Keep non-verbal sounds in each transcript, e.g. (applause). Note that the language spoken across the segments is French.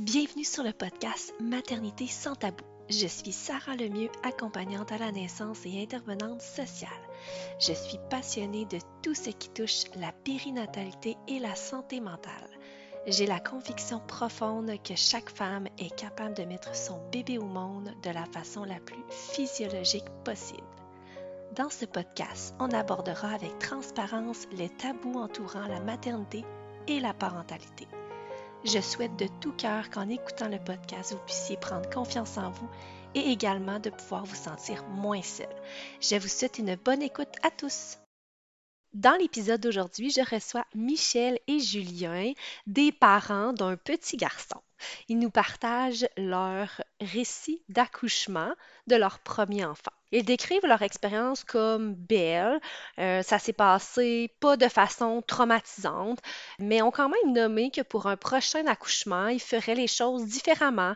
Bienvenue sur le podcast Maternité sans tabou. Je suis Sarah Lemieux, accompagnante à la naissance et intervenante sociale. Je suis passionnée de tout ce qui touche la périnatalité et la santé mentale. J'ai la conviction profonde que chaque femme est capable de mettre son bébé au monde de la façon la plus physiologique possible. Dans ce podcast, on abordera avec transparence les tabous entourant la maternité et la parentalité. Je souhaite de tout cœur qu'en écoutant le podcast, vous puissiez prendre confiance en vous et également de pouvoir vous sentir moins seul. Je vous souhaite une bonne écoute à tous. Dans l'épisode d'aujourd'hui, je reçois Michel et Julien, des parents d'un petit garçon. Ils nous partagent leur récit d'accouchement de leur premier enfant. Ils décrivent leur expérience comme belle. Euh, ça s'est passé pas de façon traumatisante, mais ont quand même nommé que pour un prochain accouchement, ils feraient les choses différemment.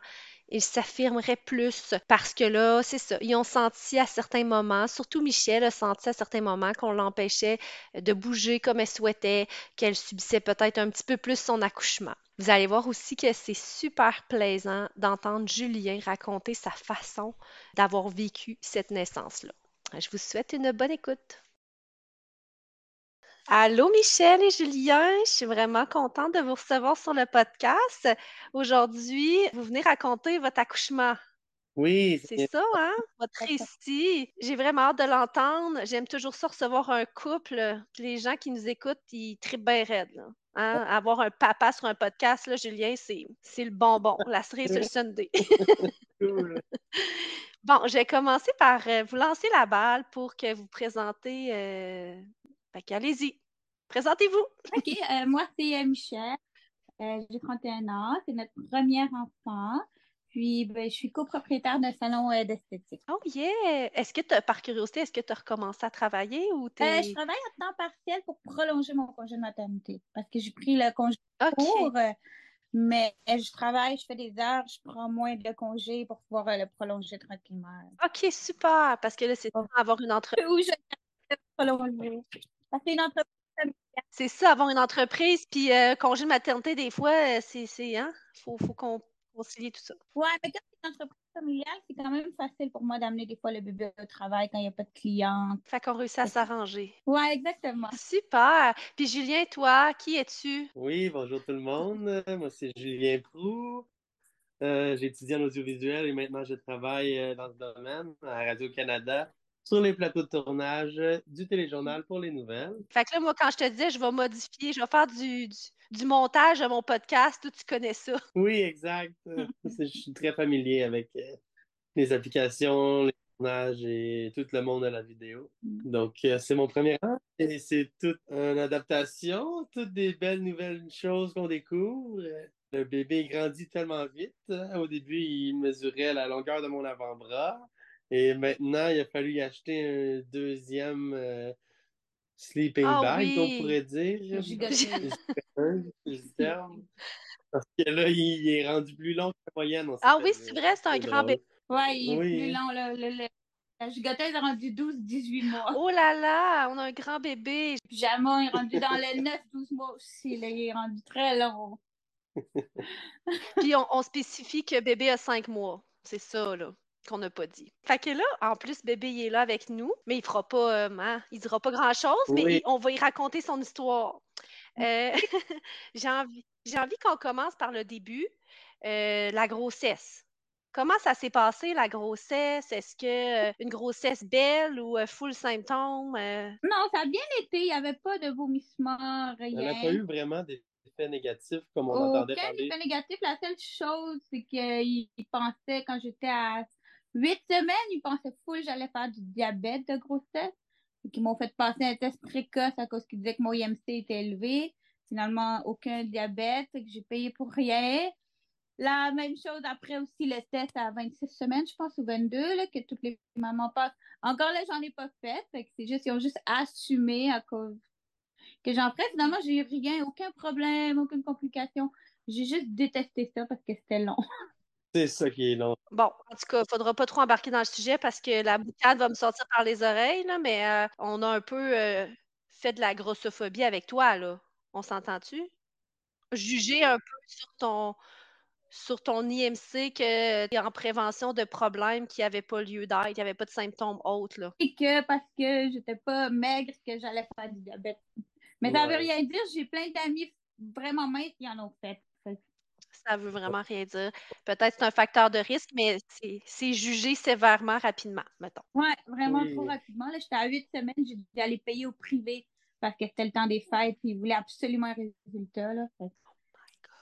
Ils s'affirmeraient plus parce que là, c'est ça, ils ont senti à certains moments, surtout Michel a senti à certains moments qu'on l'empêchait de bouger comme elle souhaitait, qu'elle subissait peut-être un petit peu plus son accouchement. Vous allez voir aussi que c'est super plaisant d'entendre Julien raconter sa façon d'avoir vécu cette naissance-là. Je vous souhaite une bonne écoute. Allô Michel et Julien, je suis vraiment contente de vous recevoir sur le podcast. Aujourd'hui, vous venez raconter votre accouchement. Oui, C'est ça, hein? Votre récit. J'ai vraiment hâte de l'entendre. J'aime toujours ça recevoir un couple. Les gens qui nous écoutent, ils trippent bien raide, là. Hein? Avoir un papa sur un podcast, là, Julien, c'est, le bonbon, la cerise sur le Sunday. (laughs) cool. Bon, je vais commencer par euh, vous lancer la balle pour que vous présentez. Euh... Fait qu'allez-y. Présentez-vous. OK, euh, moi, c'est euh, Michel. Euh, j'ai 31 ans. C'est notre premier enfant. Puis, ben, je suis copropriétaire d'un salon euh, d'esthétique. Oh yeah! Est-ce que tu par curiosité, est-ce que tu as recommencé à travailler ou je travaille à temps partiel pour prolonger mon congé de maternité parce que j'ai pris le congé OK. court, euh, mais je travaille, je fais des heures, je prends moins de congés pour pouvoir le prolonger tranquillement. OK, super. Parce que là, c'est Oh. avoir une entreprise. Où je vais prolonger. Parce c'est une entreprise familiale. C'est ça, avoir une entreprise, puis euh, congé de maternité, des fois, euh, c'est, c'est, hein? Faut, faut qu'on concilier tout ça. Ouais, mais quand c'est une entreprise familiale, c'est quand même facile pour moi d'amener des fois le bébé au travail quand il n'y a pas de clients. Fait qu'on réussit à s'arranger. Ouais, exactement. Super. Puis Julien, toi, qui es-tu? Oui, bonjour tout le monde. Moi, c'est Julien Prou. Euh, j'ai étudié en audiovisuel et maintenant je travaille euh, dans ce domaine à Radio-Canada sur les plateaux de tournage du téléjournal pour les nouvelles. Fait que là, moi, quand je te disais, je vais modifier, je vais faire du, du, du montage de mon podcast, toi, tu connais ça. (laughs) Oui, exact. (laughs) Je suis très familier avec euh, les applications, les tournages et tout le monde de la vidéo. Mm. Donc, euh, c'est mon premier an et c'est toute une adaptation, toutes des belles nouvelles choses qu'on découvre. Le bébé grandit tellement vite. Euh, Au début, il mesurait la longueur de mon avant-bras et maintenant, il a fallu y acheter un deuxième euh, sleeping Ah bag, on pourrait dire. (laughs) (laughs) Parce que là, il est rendu plus long que la moyenne. Ah oui, c'est vrai, c'est un grand bébé. Ouais, il est Oui. plus long. Le, le- le- la gigoteuse est rendue 12-18 mois. Oh là là, on a un grand bébé. Puis Jamon est rendu dans les 9-12 mois aussi. Là, il est rendu très long. (laughs) Puis on, on spécifie que bébé a cinq mois. C'est ça, là, qu'on n'a pas dit. Fait que là, en plus, bébé, il est là avec nous, mais il fera pas, euh, hein, il dira pas grand-chose, mais il- on va y raconter son histoire. Euh, (laughs) j'ai envie, j'ai envie qu'on commence par le début, euh, la grossesse. Comment ça s'est passé, la grossesse? Est-ce que euh, une grossesse belle ou euh, full symptômes? euh? Non, ça a bien été. Il n'y avait pas de vomissements, Elle n'a pas rien. eu vraiment d'effets négatifs comme on entendait Aucun parler. effet négatif. La seule chose, c'est qu'il il pensait, quand j'étais à 8 semaines, il pensait full que j'allais faire du diabète de grossesse. Et qu'ils m'ont fait passer un test précoce à cause qu'ils disaient que mon IMC était élevé. Finalement, aucun diabète, que j'ai payé pour rien. La même chose après aussi le test à 26 semaines, je pense, ou 22, là, que toutes les mamans passent. Encore là, j'en ai pas fait. C'est juste, ils ont juste assumé à cause que j'en ferais. Finalement, j'ai eu rien, aucun problème, aucune complication. J'ai juste détesté ça parce que c'était long. (laughs) C'est ça qui est long. Bon, en tout cas, il faudra pas trop embarquer dans le sujet parce que la boucane va me sortir par les oreilles, là, mais euh, on a un peu euh, fait de la grossophobie avec toi, là. On s'entend-tu? Juger un peu sur ton sur ton IMC que tu es en prévention de problèmes qui n'avaient pas lieu d'être, n'y avait pas de symptômes autres. Là. Et que parce que j'étais pas maigre, que j'allais faire du diabète. Mais ça veut Ouais. rien dire. J'ai plein d'amis vraiment minces qui en ont fait. Ça veut vraiment rien dire. Peut-être c'est un facteur de risque, mais c'est c'est jugé sévèrement rapidement, mettons. Ouais, vraiment Oui. trop rapidement. Là, j'étais à huit semaines, j'ai dû aller payer au privé parce que c'était le temps des fêtes et ils voulaient absolument un résultat. Là. Fait que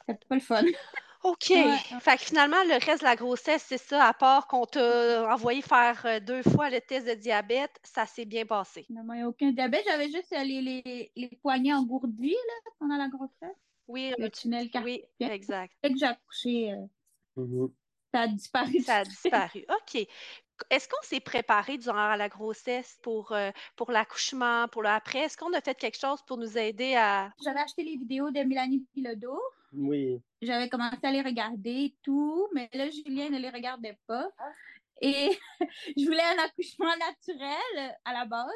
C'était pas le fun. (laughs) OK. Ouais. Fait que finalement, le reste de la grossesse, c'est ça, à part qu'on t'a envoyé faire euh, deux fois le test de diabète, ça s'est bien passé. Finalement, il n'y a aucun diabète. J'avais juste euh, les, les, les poignets engourdis là, pendant la grossesse. Oui, Le tu- tunnel oui, carpien. exact. Dès que j'ai accouché, euh, Mhm. ça a disparu. Ça a disparu. OK. Est-ce qu'on s'est préparé durant la grossesse pour, euh, pour l'accouchement, pour le après? Est-ce qu'on a fait quelque chose pour nous aider à. J'avais acheté les vidéos de Mélanie Pilodo. Oui. J'avais commencé à les regarder et tout, mais là, Julien ne les regardait pas. Et (laughs) je voulais un accouchement naturel à la base.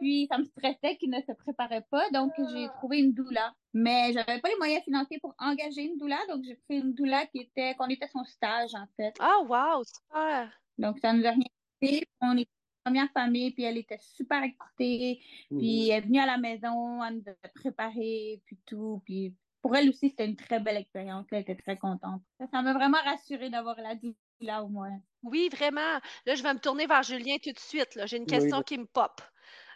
Puis ça me stressait qu'il ne se préparait pas, donc j'ai trouvé une doula. Mais j'avais pas les moyens financiers pour engager une doula, donc j'ai pris une doula qui était, qu'on était son stage en fait. Ah, wow, super! Donc ça nous a rien coûté. On était une première famille, puis elle était super excitée. Puis Mhm. elle est venue à la maison, elle nous a préparé, puis tout. Puis pour elle aussi, c'était une très belle expérience. Elle était très contente. Ça ça m'a vraiment rassurée d'avoir la doula au moins. Oui, vraiment. Là, je vais me tourner vers Julien tout de suite. là. J'ai une question Oui. qui me pop.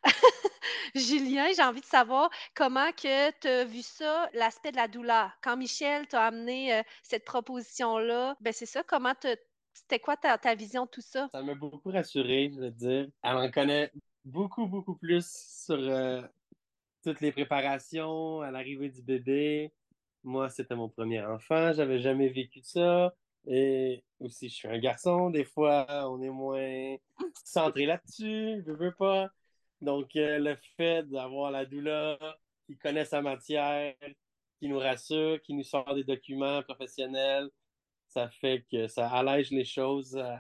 (laughs) Julien, j'ai envie de savoir comment que tu as vu ça, l'aspect de la douleur. Quand Michel t'a amené euh, cette proposition-là, ben c'est ça, comment te- c'était quoi ta, ta vision de tout ça? Ça m'a beaucoup rassuré, je veux dire. Elle en connaît beaucoup, beaucoup plus sur euh, toutes les préparations à l'arrivée du bébé. Moi, c'était mon premier enfant, j'avais jamais vécu ça. Et aussi, je suis un garçon, des fois, on est moins (laughs) centré là-dessus, je veux pas. Donc, euh, le fait d'avoir la doula qui connaît sa matière, qui nous rassure, qui nous sort des documents professionnels, ça fait que ça allège les choses. euh,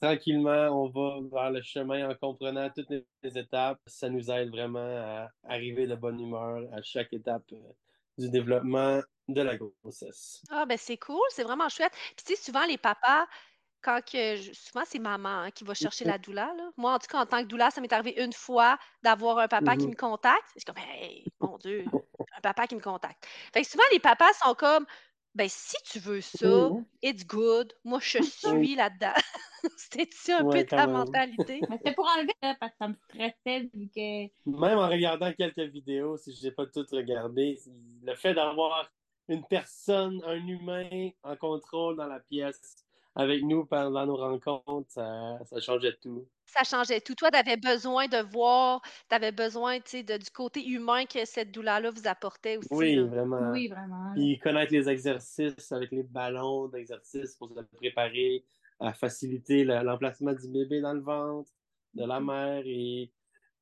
tranquillement, on va vers le chemin en comprenant toutes les, les étapes. Ça nous aide vraiment à arriver de bonne humeur à chaque étape euh, du développement de la grossesse. Ah, ben c'est cool, c'est vraiment chouette. Puis tu sais, souvent les papas, quand que je- souvent c'est maman hein, qui va chercher la doula, là. Moi, en tout cas, en tant que doula, ça m'est arrivé une fois d'avoir un papa qui Mhm. me contacte. Je suis comme, hey, mon Dieu, (laughs) un papa qui me contacte. Fait que souvent les papas sont comme, ben si tu veux ça, it's good. Moi, je (laughs) suis là-dedans. (laughs) C'était-tu un Ouais, peu ta quand même. mentalité? Mais c'était pour enlever ça parce que ça me stressait vu que Même en regardant quelques vidéos, si je n'ai pas toutes regardées, le fait d'avoir une personne, un humain en contrôle dans la pièce avec nous pendant nos rencontres, ça, ça changeait tout. Ça changeait tout. Toi, tu avais besoin de voir, tu avais besoin, de- du côté humain que cette douleur-là vous apportait aussi. Oui, là. vraiment. oui, vraiment. Puis connaître les exercices avec les ballons d'exercice pour se préparer à faciliter le- l'emplacement du bébé dans le ventre, de la mère et,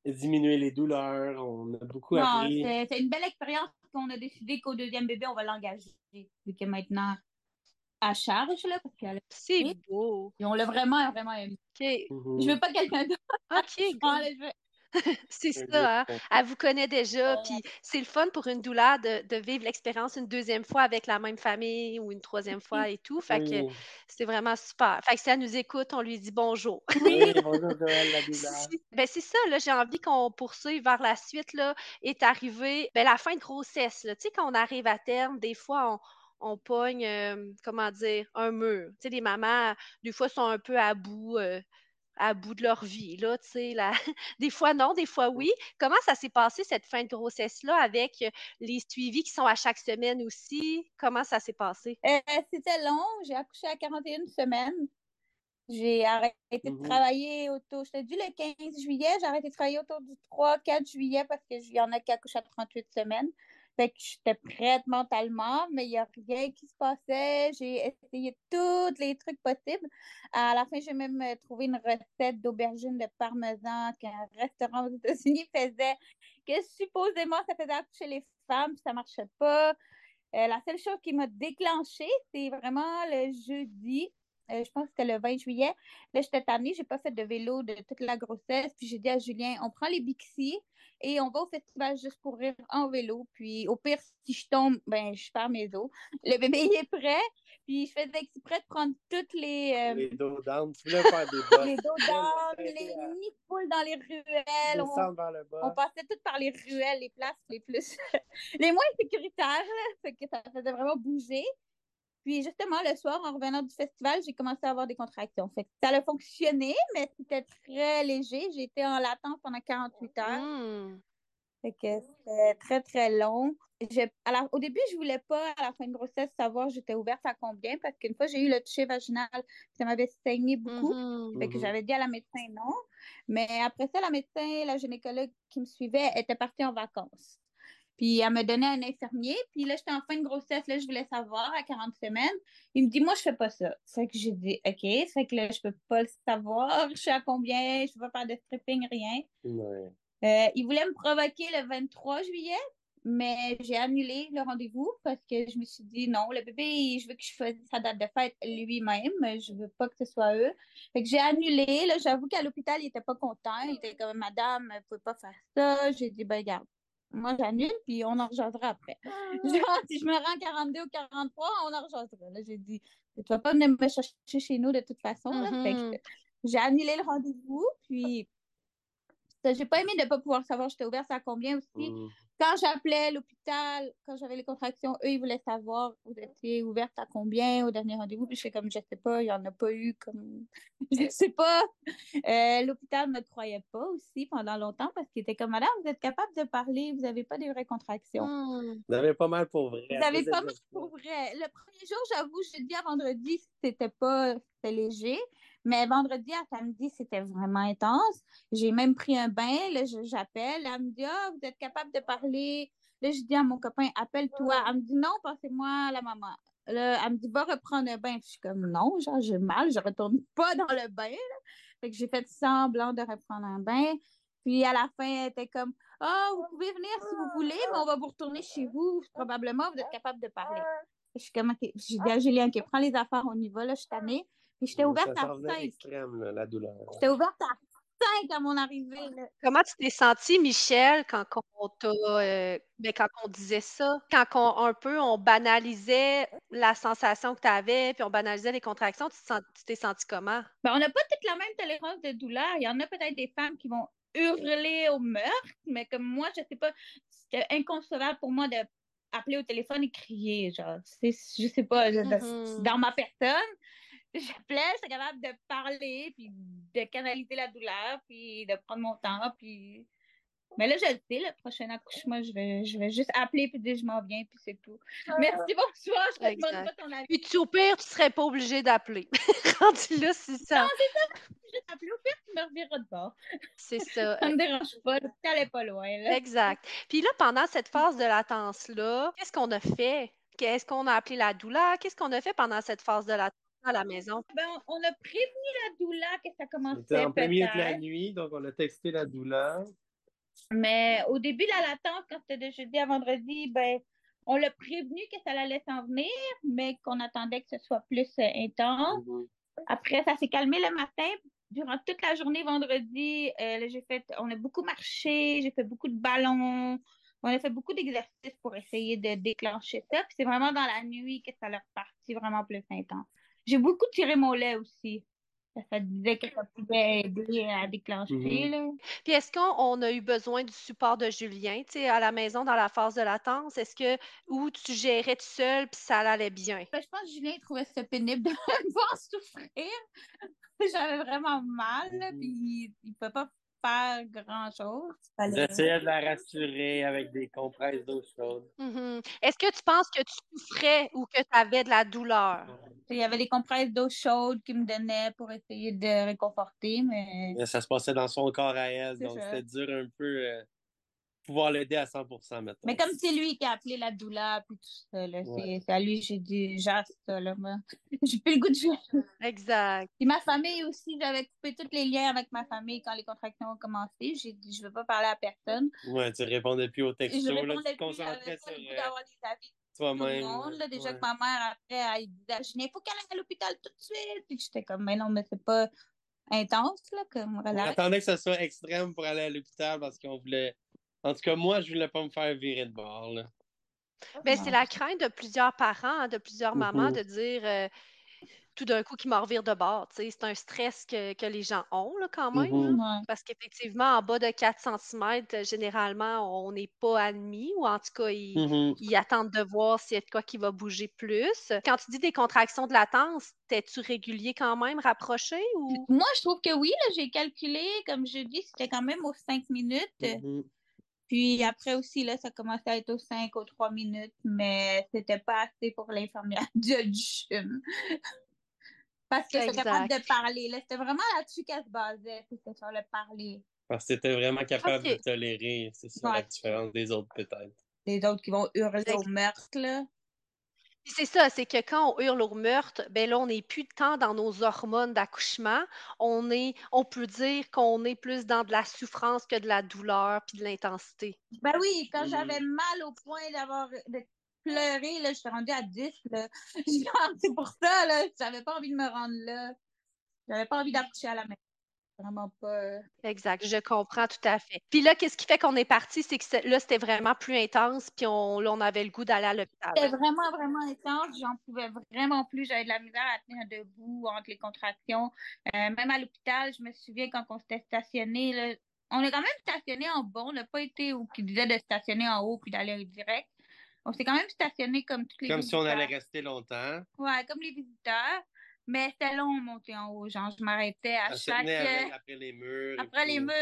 diminuer les douleurs. On a beaucoup Non, appris. c'est c'est une belle expérience qu'on a décidé qu'au deuxième bébé, on va l'engager. Vu que maintenant, à charge, là, parce qu'elle C'est beau. et on l'a vraiment, vraiment aimé. OK. Mhm. Je veux pas quelqu'un d'autre. OK, (laughs) je veux- (laughs) C'est ça, hein? Elle vous connaît déjà, Ouais. puis c'est le fun pour une douleur de, de vivre l'expérience une deuxième fois avec la même famille ou une troisième fois et tout. Fait que c'est vraiment super. Fait que si elle nous écoute, on lui dit bonjour. Oui, bonjour Joël, la (laughs) douleur. Ben c'est ça, là, j'ai envie qu'on poursuive vers la suite, là, est arrivé, ben la fin de grossesse, là. Tu sais, quand on arrive à terme, des fois, on, on pogne, euh, comment dire, un mur. Tu sais, les mamans, des fois, sont un peu à bout, euh, à bout de leur vie, là, tu sais, là. (laughs) Des fois, non, des fois, oui. Comment ça s'est passé, cette fin de grossesse-là, avec euh, les suivis qui sont à chaque semaine aussi? Comment ça s'est passé? Euh, C'était long. J'ai accouché à 41 semaines. J'ai arrêté de Mhm. travailler autour. J'étais dû le 15 juillet. J'ai arrêté de travailler autour du 3-4 juillet parce qu'il y en a qui accouchent à 38 semaines. Fait que j'étais prête mentalement, mais il n'y a rien qui se passait. J'ai essayé tous les trucs possibles. À la fin, j'ai même euh, trouvé une recette d'aubergine de parmesan qu'un restaurant aux États-Unis (laughs) faisait, que supposément ça faisait accoucher les femmes, puis ça marchait pas. Euh, la seule chose qui m'a déclenchée, c'est vraiment le jeudi. Euh, je pense que c'était le 20 juillet. Là, j'étais tannée, j'ai pas fait de vélo de toute la grossesse. Puis j'ai dit à Julien, on prend les Bixi et on va au festival juste pour rire en vélo. Puis au pire, si je tombe, ben je perds mes os. Le bébé il est prêt. Puis je faisais exprès de prendre toutes les. euh, Les dos down. Tu voulais faire des bosses. les dos down, les nids de poules dans les ruelles. On, Descendre vers le bas. on passait toutes par les ruelles, les places les plus. (laughs) les moins sécuritaires, là. Fait que ça faisait vraiment bouger. Puis justement, le soir, en revenant du festival, j'ai commencé à avoir des contractions. Fait que ça a fonctionné, mais c'était très léger. J'ai été en latence pendant 48 heures. Hmm. Fait que c'était très, très long. La- au début, je voulais pas, à la fin de grossesse, savoir j'étais ouverte à combien, parce qu'une fois, j'ai eu le toucher vaginal, ça m'avait saigné beaucoup. Mhm. Fait que Mhm. j'avais dit à la médecin non. Mais après ça, la médecin, la gynécologue qui me suivait, était partie en vacances. Puis elle me donnait un infirmier. Puis là, j'étais en fin de grossesse. Là, je voulais savoir à 40 semaines. Il me dit, moi, je fais pas ça. C'est que j'ai dit, OK. C'est que là, je peux pas le savoir. Je suis à combien? Je peux pas faire de stripping, rien. Ouais. Euh, il voulait me provoquer le 23 juillet, mais j'ai annulé le rendez-vous parce que je me suis dit non, le bébé, je veux que je choisisse sa date de fête lui-même. Je veux pas que ce soit eux. Fait que j'ai annulé. Là, j'avoue qu'à l'hôpital, il était pas content. Il était comme Madame, vous pouvez pas faire ça. J'ai dit, ben regarde, moi j'annule, puis on en rejoindra après. (laughs) Genre, si je me rends 42 ou 43, on en rejoindra. Là, j'ai dit, tu vas pas venir me chercher chez nous de toute façon. là. Fait que Mhm. j'ai annulé le rendez-vous, puis j'ai pas aimé de pas pouvoir savoir j'étais ouverte à combien aussi. Mhm. Quand j'appelais l'hôpital, quand j'avais les contractions, eux, ils voulaient savoir vous étiez ouverte à combien au dernier rendez-vous? Puis je fais comme je sais pas, il y en a pas eu comme (laughs) je sais pas. Euh, l'hôpital me croyait pas aussi pendant longtemps parce qu'il était comme madame, vous êtes capable de parler, vous avez pas des vraies contractions. Hmm. Vous avez pas mal pour vrai. Vous avez Vous pas mal pour vrai. Le premier jour, j'avoue, jeudi à vendredi, c'était pas c'était léger. Mais vendredi à samedi, c'était vraiment intense. J'ai même pris un bain. Là, j'appelle. Elle me dit Ah, vous êtes capable de parler? Là, je dis à mon copain Appelle-toi. Elle me dit Non, passez-moi la maman. Là, elle me dit Va reprendre un bain. Puis je suis comme Non, genre, j'ai mal. Je retourne pas dans le bain. là. Fait que j'ai fait semblant de reprendre un bain. Puis à la fin, elle était comme Ah, vous pouvez venir si vous voulez, mais on va vous retourner chez vous. Probablement, vous êtes capable de parler. Je suis comme, OK. J'ai dit à Julien, OK, prends les affaires, on y va, là, je suis tannée. Puis j'étais Ça ouverte à 5. extrême, là, la douleur. J'étais ouverte à 5 à mon arrivée, là. Comment tu t'es sentie, Michel, quand on t'a, euh, ben, quand on disait ça, quand on, un peu on banalisait la sensation que tu avais, puis on banalisait les contractions, tu t'es sentie comment? Ben, on n'a pas toute la même tolérance de douleur. Il y en a peut-être des femmes qui vont hurler au meurtre, mais comme moi, je sais pas, c'était inconcevable pour moi de appeler au téléphone et crier, genre, c'est, je sais pas, Mhm. dans ma personne. J'appelais, j'étais capable de parler, puis de canaliser la douleur, puis de prendre mon temps, puis... Mais là, je le sais, le prochain accouchement, je vais, je vais juste appeler, puis dire je m'en viens, puis c'est tout. Merci, bonsoir, je te demande pas ton avis. Puis tu, au pire, tu serais pas obligé d'appeler. (laughs) Rendu là, c'est ça. Juste appeler au pire, tu me reviras de bord. C'est ça. (laughs) Ça me dérange pas, est pas loin, là. Exact. Puis là, pendant cette phase de latence-là, qu'est-ce qu'on a fait? Qu'est-ce qu'on a appelé la douleur? Qu'est-ce qu'on a fait pendant cette phase de latence à la maison? Ben, on a prévenu la douleur que ça C'était commençait en plein milieu de la nuit, donc on a texté la douleur. Mais au début de la latence, quand c'était de jeudi à vendredi, ben, on l'a prévenu que ça allait s'en venir, mais qu'on attendait que ce soit plus euh, intense. Mhm. Après, ça s'est calmé le matin. Durant toute la journée vendredi, euh, j'ai fait, on a beaucoup marché, j'ai fait beaucoup de ballons, on a fait beaucoup d'exercices pour essayer de déclencher ça. Puis c'est vraiment dans la nuit que ça l'a reparti vraiment plus intense. J'ai beaucoup tiré mon lait aussi. Ça, disait que ça pouvait aider à déclencher. Mhm. là. Puis est-ce qu'on on a eu besoin du support de Julien, tu sais, à la maison dans la phase de latence? Est-ce que ou tu gérais tout seul puis ça allait bien? Ben, je pense que Julien trouvait ça pénible de (laughs) me voir souffrir. J'avais vraiment mal, puis il ne peut pas faire grand-chose. J'essayais de la rassurer avec des compresses d'eau chaude. Mhm. Est-ce que tu penses que tu souffrais ou que tu avais de la douleur? Il y avait des compresses d'eau chaude qu'il me donnait pour essayer de réconforter, mais Ça se passait dans son corps à elle, donc ça. c'était dur un peu euh, pouvoir l'aider à 100% maintenant. Mais comme c'est lui qui a appelé la douleur puis tout ça, là, c'est Ouais. c'est à lui que j'ai dit jasse ça là, moi. (laughs) J'ai plus le goût de jouer. Exact. Puis ma famille aussi, j'avais coupé tous les liens avec ma famille quand les contractions ont commencé. J'ai dit je veux pas parler à personne. Ouais, tu répondais plus aux Et je textos, là, tu te concentrais sur le goût d'avoir des avis toi-même. monde, là. Déjà Ouais. que ma mère, après, elle disait, il faut qu'elle aille à l'hôpital tout de suite. Puis j'étais comme, mais non, mais c'est pas intense, là, comme On relax. attendait que ça soit extrême pour aller à l'hôpital parce qu'on voulait. En tout cas, moi, je voulais pas me faire virer de bord. Là. Ben, Non. c'est la crainte de plusieurs parents, hein, de plusieurs mamans, Mhm. de dire euh, tout d'un coup qu'ils m'en revirent de bord. tu sais. C'est un stress que, que les gens ont là, quand même. Mhm. Ouais. Parce qu'effectivement, en bas de 4 cm, généralement, on n'est pas admis, ou en tout cas, ils, Mhm. ils attendent de voir s'il y a de quoi qui va bouger plus. Quand tu dis des contractions de latence, t'es-tu régulier quand même, rapproché ou? Moi, je trouve que oui, j'ai calculé, comme je dis, c'était quand même aux 5 minutes. Puis après aussi, là, ça commençait à être aux 5, aux 3 minutes, mais c'était pas assez pour l'infirmière de gym. Parce que j'étais capable de parler. Là, c'était vraiment là-dessus qu'elle se basait, c'était sur le parler. Parce que t'étais vraiment capable de tolérer. C'est ça la différence des autres, peut-être. Les autres qui vont hurler au meurtre, là. Puis c'est ça, c'est que quand on hurle au meurtre, ben là, on n'est plus tant dans nos hormones d'accouchement. On est, on peut dire qu'on est plus dans de la souffrance que de la douleur puis de l'intensité. Ben oui, quand Mhm. j'avais mal au point d'avoir de pleurer, là, j'étais rendue à 10. Là. (laughs) Genre, c'est pour ça, là, j'avais pas envie de me rendre là. J'avais pas envie d'accoucher à la maison. Vraiment pas. euh. Exact, je comprends tout à fait. Puis là, qu'est-ce qui fait qu'on est parti, c'est que là, c'était vraiment plus intense, puis on, là, on avait le goût d'aller à l'hôpital. C'était vraiment, vraiment intense. J'en pouvais vraiment plus. J'avais de la misère à tenir debout entre les contractions. Euh, même à l'hôpital, je me souviens quand on s'était stationné, là, on est quand même stationné en bas. On n'a pas été où qui disait de stationner en haut puis d'aller direct. On s'est quand même stationné comme tous les Comme si on allait rester longtemps. Ouais, comme les visiteurs. Mais c'était long monter en haut. Genre, je m'arrêtais à chaque. avec- après les murs. Après les murs,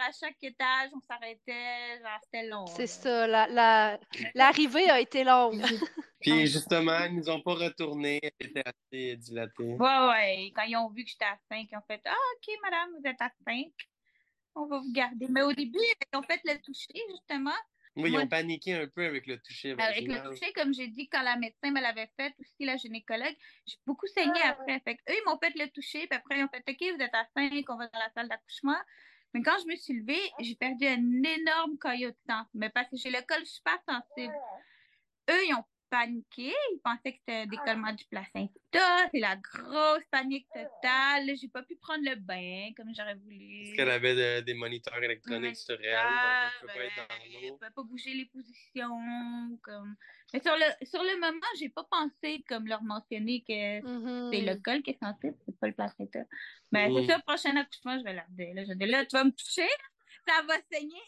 à chaque étage, on s'arrêtait. Genre, c'était long. C'est ça, la- la- l'arrivée a été longue. (laughs) Puis justement, ils nous ont pas retourné. Elle était assez dilatée. Ouais, ouais. Quand ils ont vu que j'étais à 5, ils ont fait Ah, OK, madame, vous êtes à 5. On va vous garder. Mais au début, ils ont fait le toucher, justement. Oui, ils Moi- ont paniqué un peu avec le toucher Avec le toucher, comme j'ai dit, quand la médecin me l'avait fait, aussi la gynécologue, j'ai beaucoup saigné Ah. après. Fait eux, ils m'ont fait le toucher, puis après, ils ont fait OK, vous êtes à 5, on va dans la salle d'accouchement. Mais quand je me suis levée, j'ai perdu un énorme caillot de sang. Mais parce que j'ai le col super sensible. Eux, ils ont paniqué. Ils pensaient que c'était un décollement du placenta. C'est la grosse panique totale. J'ai pas pu prendre le bain comme j'aurais voulu. Parce qu'elle avait de- des moniteurs électroniques sur elle. Donc, Ah, elle peut pas être dans ben, l'eau. elle pouvait pas bouger les positions. Comme... Mais sur le, sur le moment, j'ai pas pensé, comme leur mentionner, que c'est le Mhm. col qui est sensible, c'est pas le placenta. Mais Mm. c'est ça, prochain accouchement, je vais leur dire. Là, je vais dire, là, tu vas me toucher, ça va saigner.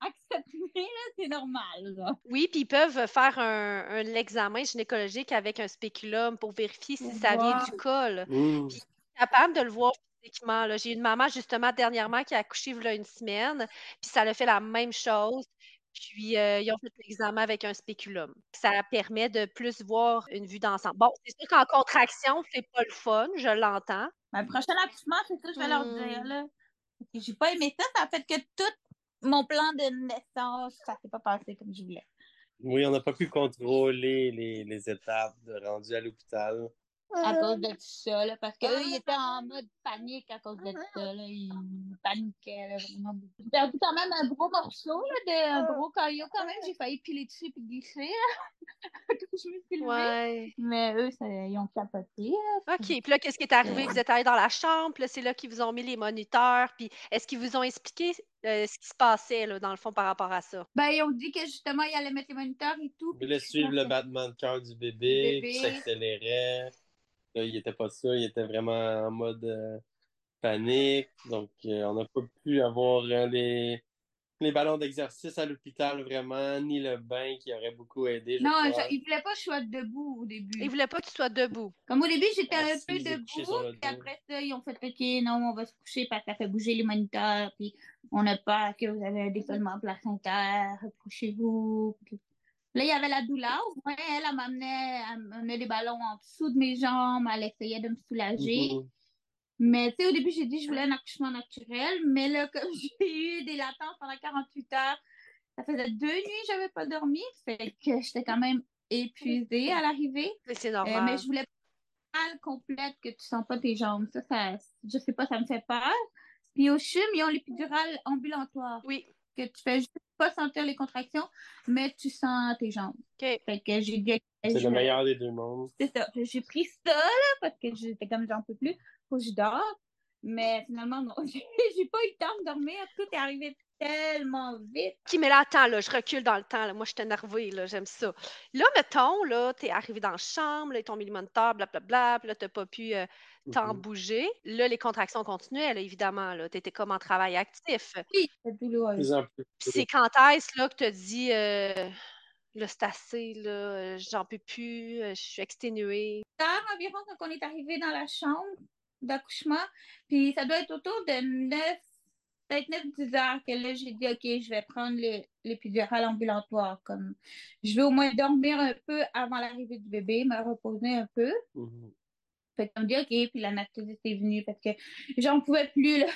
Accepte-le, là, c'est normal. là. Oui, puis ils peuvent faire un, un examen gynécologique avec un spéculum pour vérifier si ça vient du col. Mmh. Puis capable de le voir physiquement. là. J'ai une maman justement dernièrement qui a accouché il y a une semaine, puis ça a fait la même chose. Puis euh, ils ont fait l'examen avec un spéculum. Ça permet de plus voir une vue d'ensemble. Bon, c'est sûr qu'en contraction, c'est pas le fun, je l'entends. Mais le prochain accouchement, c'est ça que je vais leur Mm. dire. Là. J'ai pas aimé ça, ça fait que tout mon plan de naissance, ça s'est pas passé comme je voulais. Oui, on n'a pas pu contrôler les, les étapes de rendu à l'hôpital. À cause de tout ça, là, parce qu'eux, ils étaient en mode panique à cause de ça, là, ils paniquaient, là, vraiment beaucoup. J'ai perdu quand même un gros morceau, là, de, un gros caillot quand même, j'ai failli piler dessus puis glisser, là, (laughs) quand je me suis levée. Ouais. Mais eux, ça, ils ont capoté, là. OK. Puis là, qu'est-ce qui est arrivé? Vous êtes allés dans la chambre, c'est là qu'ils vous ont mis les moniteurs. Puis est-ce qu'ils vous ont expliqué euh, ce qui se passait, là, dans le fond, par rapport à ça? Ben, ils ont dit que justement, ils allaient mettre les moniteurs et tout. Il voulait suivre le battement de cœur du bébé, bébé. qui s'accélérait. Là, il était pas ça, il était vraiment en mode euh, panique. Donc, euh, on n'a pas pu avoir euh, les, les ballons d'exercice à l'hôpital vraiment, ni le bain qui aurait beaucoup aidé. je Non, je- ils voulaient pas que je sois debout au début. Ils voulaient pas que tu sois debout. Comme au début, j'étais un Assise peu debout, puis après ça, ils ont fait OK, non, on va se coucher parce que ça fait bouger les moniteurs, puis on a peur que vous avez un décollement placentaire, couchez-vous. Puis Là, il y avait la douleur. Moi, elle, elle m'amenait, elle m'amenait des ballons en dessous de mes jambes, elle essayait de me soulager. Mhm. Mais tu sais, au début, j'ai dit que je voulais un accouchement naturel, mais là, comme (laughs) j'ai eu des latences pendant 48 heures, ça faisait deux nuits que j'avais pas dormi, fait que j'étais quand même épuisée à l'arrivée. Mais c'est Euh, normal. mais je voulais pas mal complète que tu sens pas tes jambes. Ça, ça, je sais pas, ça me fait peur. Puis au CHUM, ils ont l'épidurale ambulatoire. Oui. Que tu fais juste pas sentir les contractions, mais tu sens tes jambes. OK. Fait que j'ai dit, C'est le meilleur des deux mondes. c'est ça. J'ai pris ça, là, parce que j'étais comme, j'en peux plus, faut que je dors. Mais finalement, non, j'ai (laughs) j'ai pas eu le temps de dormir. Tout est arrivé tellement vite. OK, mais là, attends, là, je recule dans le temps. Là. Moi, je suis énervée, là, j'aime ça. Là, mettons, là, t'es arrivé dans la chambre, là, ils t'ont mis le moniteur, blablabla, puis là, t'as pas pu euh, t'en Mhm. bouger. Là, les contractions continuaient, là, évidemment, là. T'étais comme en travail actif. Oui, c'est douloureux. C'est quand est-ce, là, que t'as dit, euh, là, c'est assez, là, j'en peux plus, euh, je suis exténuée? heures environ quand on est arrivé dans la chambre d'accouchement. Puis ça doit être autour de 9, peut-être 9-10 heures que là, j'ai dit, OK, je vais prendre l'épidural ambulatoire. Comme, je vais au moins dormir un peu avant l'arrivée du bébé, me reposer un peu. Mhm. Fait qu'on me dit, OK, puis l'anesthésiste est venue parce que j'en pouvais plus, là.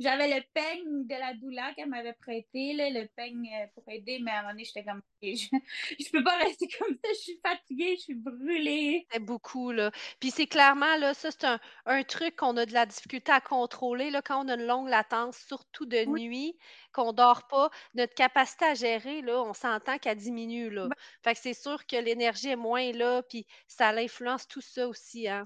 J'avais le peigne de la douleur qu'elle m'avait prêté, là, le peigne euh, pour aider, mais à un moment donné, j'étais comme, je, (laughs) je peux pas rester comme ça, je suis fatiguée, je suis brûlée. C'est beaucoup, là. Puis c'est clairement, là, ça, c'est un, un truc qu'on a de la difficulté à contrôler, là, quand on a une longue latence, surtout de Oui. nuit, qu'on dort pas. Notre capacité à gérer, là, on s'entend qu'elle diminue, là. Ben Fait que c'est sûr que l'énergie est moins là, puis ça influence tout ça aussi, hein.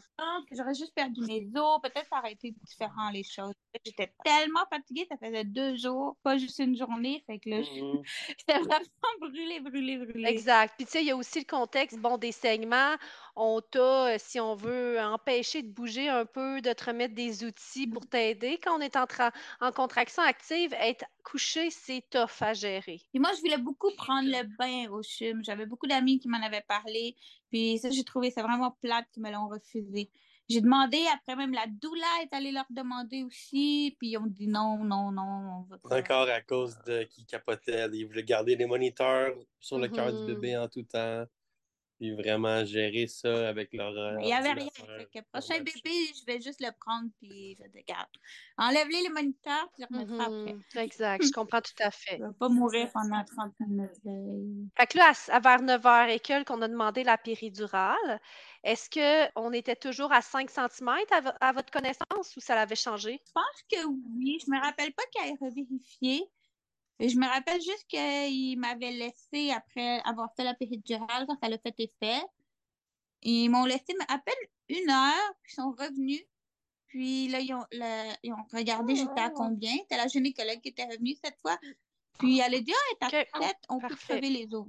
J'aurais juste perdu mes os. Peut-être ça aurait été différent, les choses. J'étais tellement fatiguée, ça faisait deux jours, pas juste une journée. Fait que là, Mhm. (laughs) j'étais vraiment brûlée, brûlée, brûlée. Exact. Puis tu sais, il y a aussi le contexte, bon, des saignements. On t'a, euh, si on veut, empêcher de bouger un peu, de te remettre des outils pour t'aider. Quand on est en, en contraction active, être couché, c'est tough à gérer. Puis moi, je voulais beaucoup prendre le bain au CHUM. J'avais beaucoup d'amis qui m'en avaient parlé. Puis ça, j'ai trouvé ça vraiment plate qu'ils me l'ont refusé. J'ai demandé, après même la doula est allée leur demander aussi. Puis ils ont dit non, non, non, on. Encore à cause de qui capotait. Ils voulaient garder les moniteurs sur le cœur du Mhm. bébé en tout temps. Puis vraiment gérer ça avec leur. Mais Il n'y avait rien. Fait que prochain Ouais. bébé, je vais juste le prendre, puis je te garde. Enlève-les les moniteurs, puis je le remettrai après. Mhm. Exact, je comprends tout à fait. (laughs) Je ne vais pas mourir pendant 30 minutes. Fait que là, à, à vers 9h et quelques, qu'on a demandé la péridurale. Est-ce qu'on était toujours à 5 cm à, vo- à votre connaissance ou ça l'avait changé? Je pense que oui. Je me rappelle pas qu'elle ait revérifié. Et je me rappelle juste qu'il m'avait laissé après avoir fait la péridurale quand ça l'a fait effet. Ils m'ont laissé à peine une heure, puis ils sont revenus. Puis là, ils ont, ils ont regardé j'étais à combien. C'était la gynécologue qui était revenue cette fois. Puis elle a dit, ah, à Ok, 7, on peut crever les os.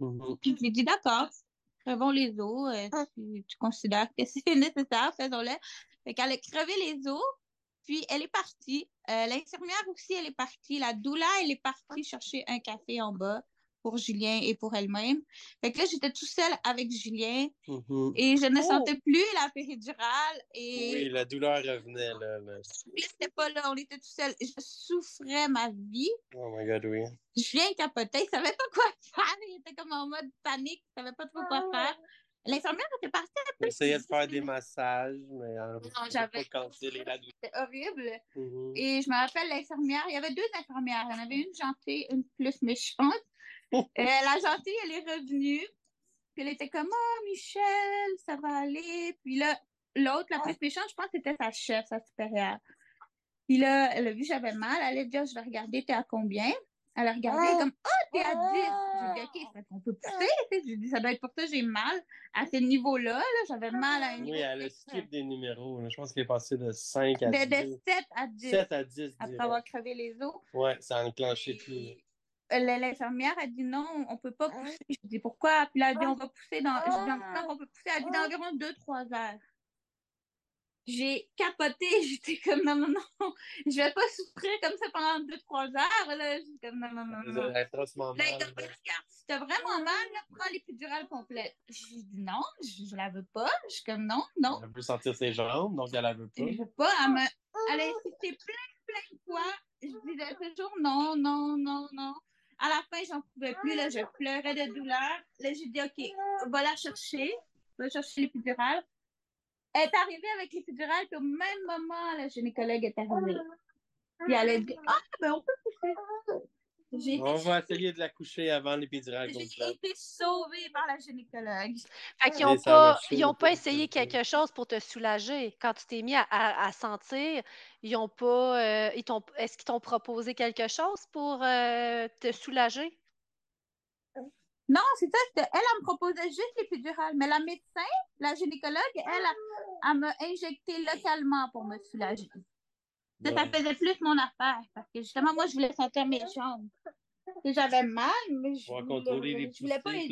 Mhm. Puis j'ai dit, d'accord, crevons les os. euh, tu, tu considères que c'est (laughs) nécessaire, faisons-le. Fait qu'elle a crevé les os, puis elle est partie. Euh, L'infirmière aussi, elle est partie. La doula, elle est partie chercher un café en bas pour Julien et pour elle-même. Fait que là, j'étais tout seule avec Julien Mhm. et je ne Oh! sentais plus la péridurale. Et Oui, la douleur revenait. Là, là. c'était pas là, on était tout seul. Je souffrais ma vie. Oh my god, oui. Julien capotait, il savait pas quoi (laughs) faire. Il était comme en mode panique, il savait pas trop quoi faire. L'infirmière était partie peu. J'essayais de faire des massages, mais euh, Non, j'avais-. C'était horrible. Mhm. Et je me rappelle l'infirmière, il y avait deux infirmières. Il y en avait une gentille, une plus méchante. (laughs) Euh, la gentille, elle est revenue. Puis elle était comme, oh, Michel, ça va aller. Puis là, l'autre, la plus méchante, je pense que c'était sa chef, sa supérieure. Puis là, elle a vu que j'avais mal. Elle a dit, Ah, je vais regarder, t'es à combien? Elle a regardé, comme, oh, t'es à 10. J'ai dit, OK, ça fait qu'on peut pousser. tu sais. J'ai dit, ça doit être pour ça que j'ai mal. À ce niveau-là, là, j'avais mal à un niveau. Oui, elle a skip des numéros. là. Je pense qu'elle est passée de 5 à de, 10. de 7 à 10. 7 à 10. Après direct. avoir crevé les os. Ouais, ça a enclenché tout. Et la- L'infirmière a dit non, on peut pas pousser. Je dis pourquoi? Puis là, elle a dit on va pousser dans. Je dis temps qu'on peut pousser. Elle a dit dans environ 2-3 heures. J'ai capoté, (laughs) j'étais comme non, non, non, je vais pas souffrir comme ça pendant 2-3 heures. Là. J'étais comme non, non, non, non. Là, si t'as vraiment mal, là, prends l'épidurale complète. J'ai dit non, je, je la veux pas. Je suis comme non, non. Elle veut sentir ses jambes, donc elle la veut pas. Je veux pas. Elle, me... elle a insisté plein, plein de fois. Je disais toujours non, non, non, non. À la fin, j'en pouvais plus. Là, je pleurais de douleur. Là, j'ai dit, OK, va la chercher. Va chercher l'épidurale. Elle est arrivée avec l'épidurale, puis au même moment, la gynécologue est arrivée. Puis elle a dit, ah, ben on peut. J'ai On va essayer de la coucher avant l'épidurale j'ai été sauvée par la gynécologue. Fait qu'ils n'ont pas, chaud, ils ont pas ça, essayé quelque chose pour te soulager. Quand tu t'es mis à, à- à sentir, ils ont pas, euh, ils t'ont, est-ce qu'ils t'ont proposé quelque chose pour euh, te soulager? Non, c'est ça. c'était- Elle, elle me proposait juste l'épidurale. Mais la médecin, la gynécologue, elle, elle, elle m'a injecté localement pour me soulager. Ça, faisait plus mon affaire. Parce que justement, moi, je voulais sentir mes jambes. J'avais mal, mais je Pour voulais, je voulais pas être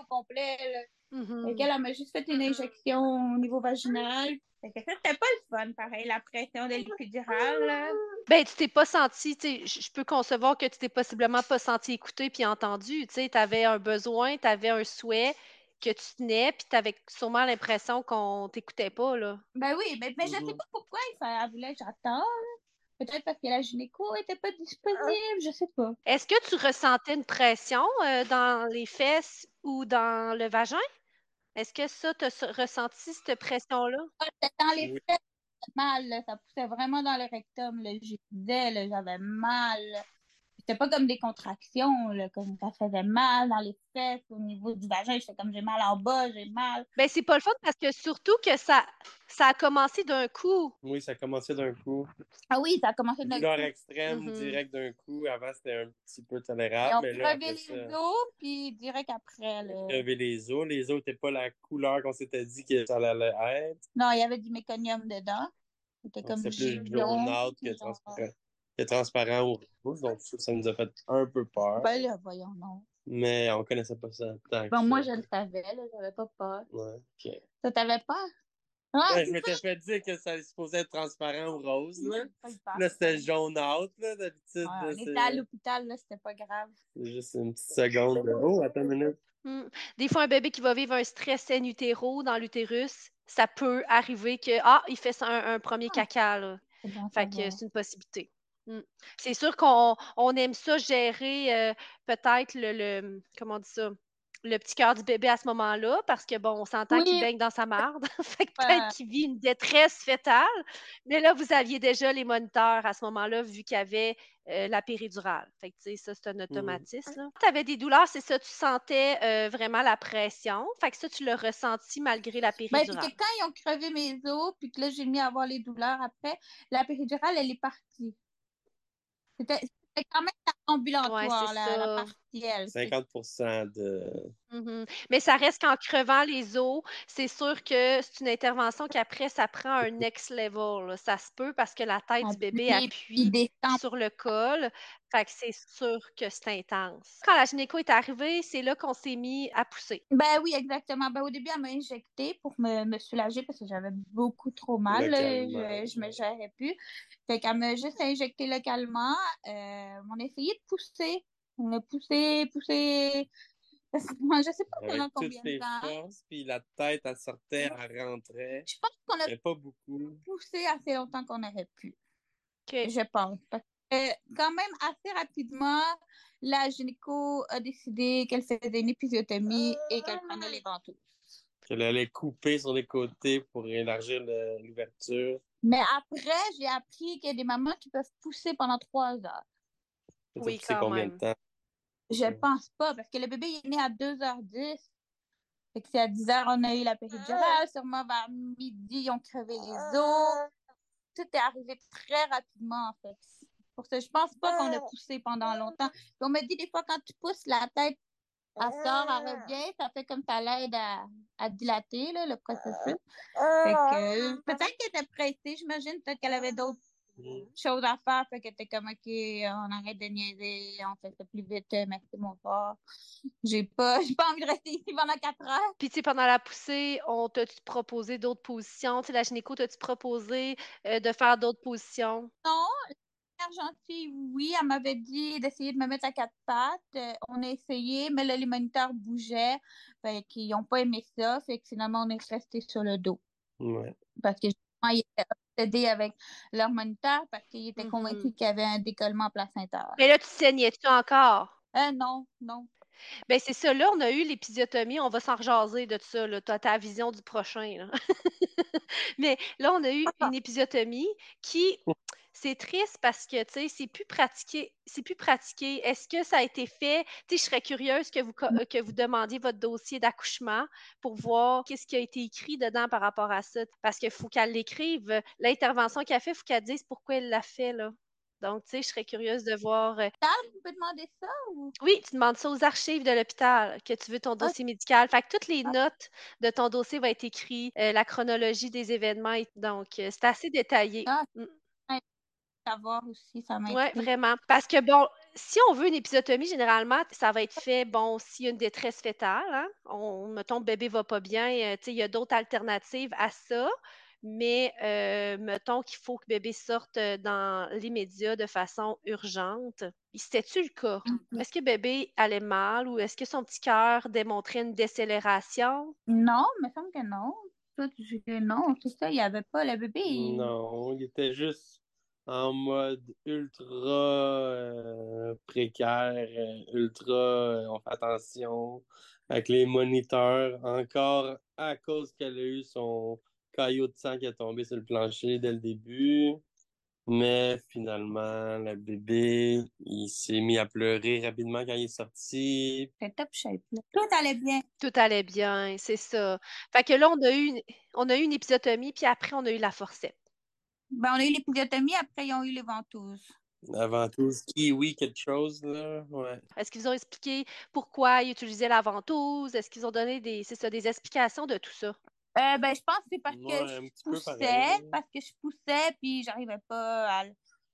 au complet. Là. Mhm. Fait qu'elle, elle m'a juste fait une injection au niveau vaginal. Fait que ça, c'était pas le fun, pareil, la pression de l'épidurale. Ben, tu t'es pas senti, tu sais, je peux concevoir que tu t'es possiblement pas senti écouté puis entendu. Tu sais, tu avais un besoin, tu avais un souhait que tu tenais, puis tu avais sûrement l'impression qu'on t'écoutait pas, là. Ben oui, mais, mais je sais Mhm. pas pourquoi il fallait, elle voulait là. Peut-être parce que la gynéco était pas disponible, je sais pas. Est-ce que tu ressentais une pression euh, dans les fesses ou dans le vagin? Est-ce que ça, tu as ressenti cette pression-là? C'était dans les fesses, mal, là. ça poussait vraiment dans le rectum. Là. Je disais, là, j'avais mal. C'était pas comme des contractions, là, comme ça faisait mal dans les fesses, au niveau du vagin. J'étais comme j'ai mal en bas, j'ai mal. Ben, c'est pas le fun parce que surtout que ça, ça a commencé d'un coup. Oui, ça a commencé d'un coup. Ah oui, ça a commencé d'un Douleur coup. extrême, Mhm. direct d'un coup. Avant, c'était un petit peu Ils tolérable, là, crevé après les ça, os, puis direct après. Là. crevé les os. Les os n'étaient pas la couleur qu'on s'était dit que ça allait être. Non, il y avait du méconium dedans. C'était comme C'est plus jaune, jaunâtre que transparent. Que transparent ou rouge. Donc, ça, nous a fait un peu peur. Ben là, voyons, non. Mais on connaissait pas ça tant que Bon, ça. moi, je le savais, là, j'avais pas peur. Ouais, ok. Ça t'avait peur? Ah, Ouais, je m'étais fait dire que ça supposait être transparent ou rose, là. (laughs) pas eu peur. Là, c'était jaunâtre, là, d'habitude. Ouais, là, on c'est- était à l'hôpital, là, c'était pas grave. C'est juste une petite seconde. de- Oh, attends une minute. Hmm. Des fois, un bébé qui va vivre un stress in utero dans l'utérus, ça peut arriver que, ah, il fait un, un premier caca, là. Fait que c'est une possibilité. Mm. C'est sûr qu'on on aime ça gérer euh, peut-être le, le- comment on dit ça le petit cœur du bébé à ce moment-là parce que bon on s'entend qu'il baigne dans sa marde (laughs) fait que Ouais. peut-être qu'il vit une détresse fétale mais là vous aviez déjà les moniteurs à ce moment-là vu qu'il y avait euh, la péridurale fait que tu sais ça c'est un automatisme tu avais des douleurs c'est ça tu sentais euh, vraiment la pression fait que ça tu l'as ressenti malgré la Ben, péridurale que quand ils ont crevé mes os, puis que là, j'ai mis à avoir les douleurs après, la péridurale, elle est partie. C'était quand même ambulatoire, Ouais, la. Partielle. 50% de. Mhm. Mais ça reste qu'en crevant les os, c'est sûr que c'est une intervention qu'après, ça prend un next level. là. Ça se peut parce que la tête du bébé Appuie, descend. sur le col. Fait que c'est sûr que c'est intense. Quand la gynéco est arrivée, c'est là qu'on s'est mis à pousser. Ben oui, exactement. Ben, au début, elle m'a injecté pour me, me soulager parce que j'avais beaucoup trop mal. Je, je me gérais plus. Fait qu'elle m'a juste injecté localement. Euh, on a essayé de pousser. On a poussé, poussé. Moi, (laughs) je sais pas pendant Avec toutes combien les de temps. forces, puis la tête, elle sortait, elle rentrait. Je pense qu'on a pas beaucoup. poussé assez longtemps qu'on aurait pu. OK. Je pense. Parce que, quand même, assez rapidement, la gynéco a décidé qu'elle faisait une épisiotomie et qu'elle prenait les ventouses. Qu'elle allait couper sur les côtés pour élargir l'ouverture. Mais après, j'ai appris qu'il y a des mamans qui peuvent pousser pendant trois heures. Oui, quand combien même. de temps? Je pense pas, parce que le bébé est né à 2h10. Fait que c'est à 10h, on a eu la péridurale. Sûrement vers midi, ils ont crevé les os. Tout est arrivé très rapidement, en fait. Pour ça, je pense pas qu'on a poussé pendant longtemps. On me dit des fois, quand tu pousses, la tête, elle sort, elle revient. Ça fait comme ça l'aide à, dilater, le processus. Peut-être qu'elle était pressée, j'imagine. Peut-être qu'elle avait d'autres Mm. choses à faire. Fait qu'elle était comme, OK, on arrête de niaiser, on fait ça plus vite, euh, merci, mon fort. J'ai pas, (laughs) j'ai pas envie de rester ici pendant quatre heures. Puis, tu sais, pendant la poussée, on t'a-tu proposé d'autres positions? Tu sais, la gynéco, t'as-tu proposé euh, de faire d'autres positions? Non, gentille, oui, elle m'avait dit d'essayer de me mettre à quatre pattes. Euh, on a essayé, mais là, les moniteurs bougeaient. Fait qu'ils n'ont pas aimé ça. Fait que finalement, on est resté sur le dos. Ouais. Parce que justement, ils étaient avec leur moniteur parce qu'ils étaient Mhm. convaincus qu'il y avait un décollement placentaire. Mais là, tu saignais-tu encore? Euh, non, non. Ben c'est ça, là, on a eu l'épisiotomie, on va s'en rejaser de ça, là. T'as ta vision du prochain, là. (laughs) Mais là, on a eu une épisiotomie qui, c'est triste parce que, tu sais, c'est plus pratiqué. C'est plus pratiqué. Est-ce que ça a été fait? Tu sais, je serais curieuse que vous, co- que vous demandiez votre dossier d'accouchement pour voir qu'est-ce qui a été écrit dedans par rapport à ça. Parce qu'il faut qu'elle l'écrive. L'intervention qu'elle a fait, il faut qu'elle dise pourquoi elle l'a fait, là. Donc, tu sais, je serais curieuse de voir. euh, Tu peux demander ça ou? Oui, tu demandes ça aux archives de l'hôpital, que tu veux ton dossier médical. Fait que toutes les Ah. notes de ton dossier vont être écrites, euh, la chronologie des événements. et- Donc, euh, c'est assez détaillé. Ah. Mm. Savoir aussi, ça Oui, m'intrigue. vraiment. Parce que, bon, si on veut une épisiotomie, généralement, ça va être fait, bon, s'il y a une détresse fétale, hein, on, mettons, le bébé va pas bien, euh, tu sais, il y a d'autres alternatives à ça, mais euh, mettons qu'il faut que le bébé sorte euh, dans l'immédiat de façon urgente. C'était-tu le cas? Mhm. Est-ce que le bébé allait mal ou est-ce que son petit cœur démontrait une décélération? Non, il me semble que non. Toi, tu dis que non, c'est ça, il n'y avait pas le bébé. il- Non, il était juste en mode ultra euh, précaire, euh, ultra euh, on fait attention avec les moniteurs, encore à cause qu'elle a eu son caillot de sang qui est tombé sur le plancher dès le début. Mais finalement, le bébé, il s'est mis à pleurer rapidement quand il est sorti. C'était top shape. Tout allait bien. Tout allait bien, c'est ça. Fait que là, on a eu une, on a eu une épisiotomie, puis après, on a eu la forceps. Ben, on a eu l'épisiotomie, après, ils ont eu les ventouses. Avant tout, ski, oui, quelque chose, là. Ouais. Est-ce qu'ils vous ont expliqué pourquoi ils utilisaient la ventouse? Est-ce qu'ils ont donné des, c'est ça, des explications de tout ça? Euh, ben, je pense que c'est parce Ouais, que je poussais, parce que je poussais, puis j'arrivais pas à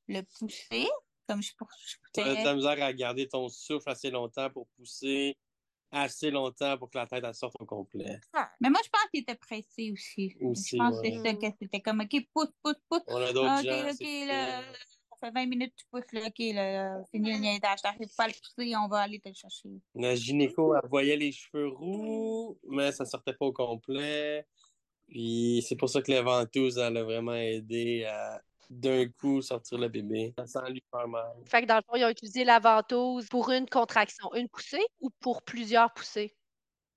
le- pousser, comme je, pour- je Tu as de poussais. la misère à garder ton souffle assez longtemps pour pousser assez longtemps pour que la tête elle sorte au complet. Mais moi, je pense qu'il était pressé aussi. Aussi, je pense ouais. que c'est ça, que c'était comme, OK, pousse, pousse, pousse. On a d'autres Ah, OK, gens. OK, là, ça fait 20 minutes que tu pousses, là, OK, là, fini le niaisage, t'arrives pas à le pousser, on va aller te le chercher. La gynéco, elle voyait les cheveux roux, mais ça sortait pas au complet. Puis c'est pour ça que la ventouse, elle a vraiment aidé à d'un coup sortir le bébé sans lui faire mal. Fait que dans le fond, ils ont utilisé la ventouse pour une contraction, une poussée ou pour plusieurs poussées?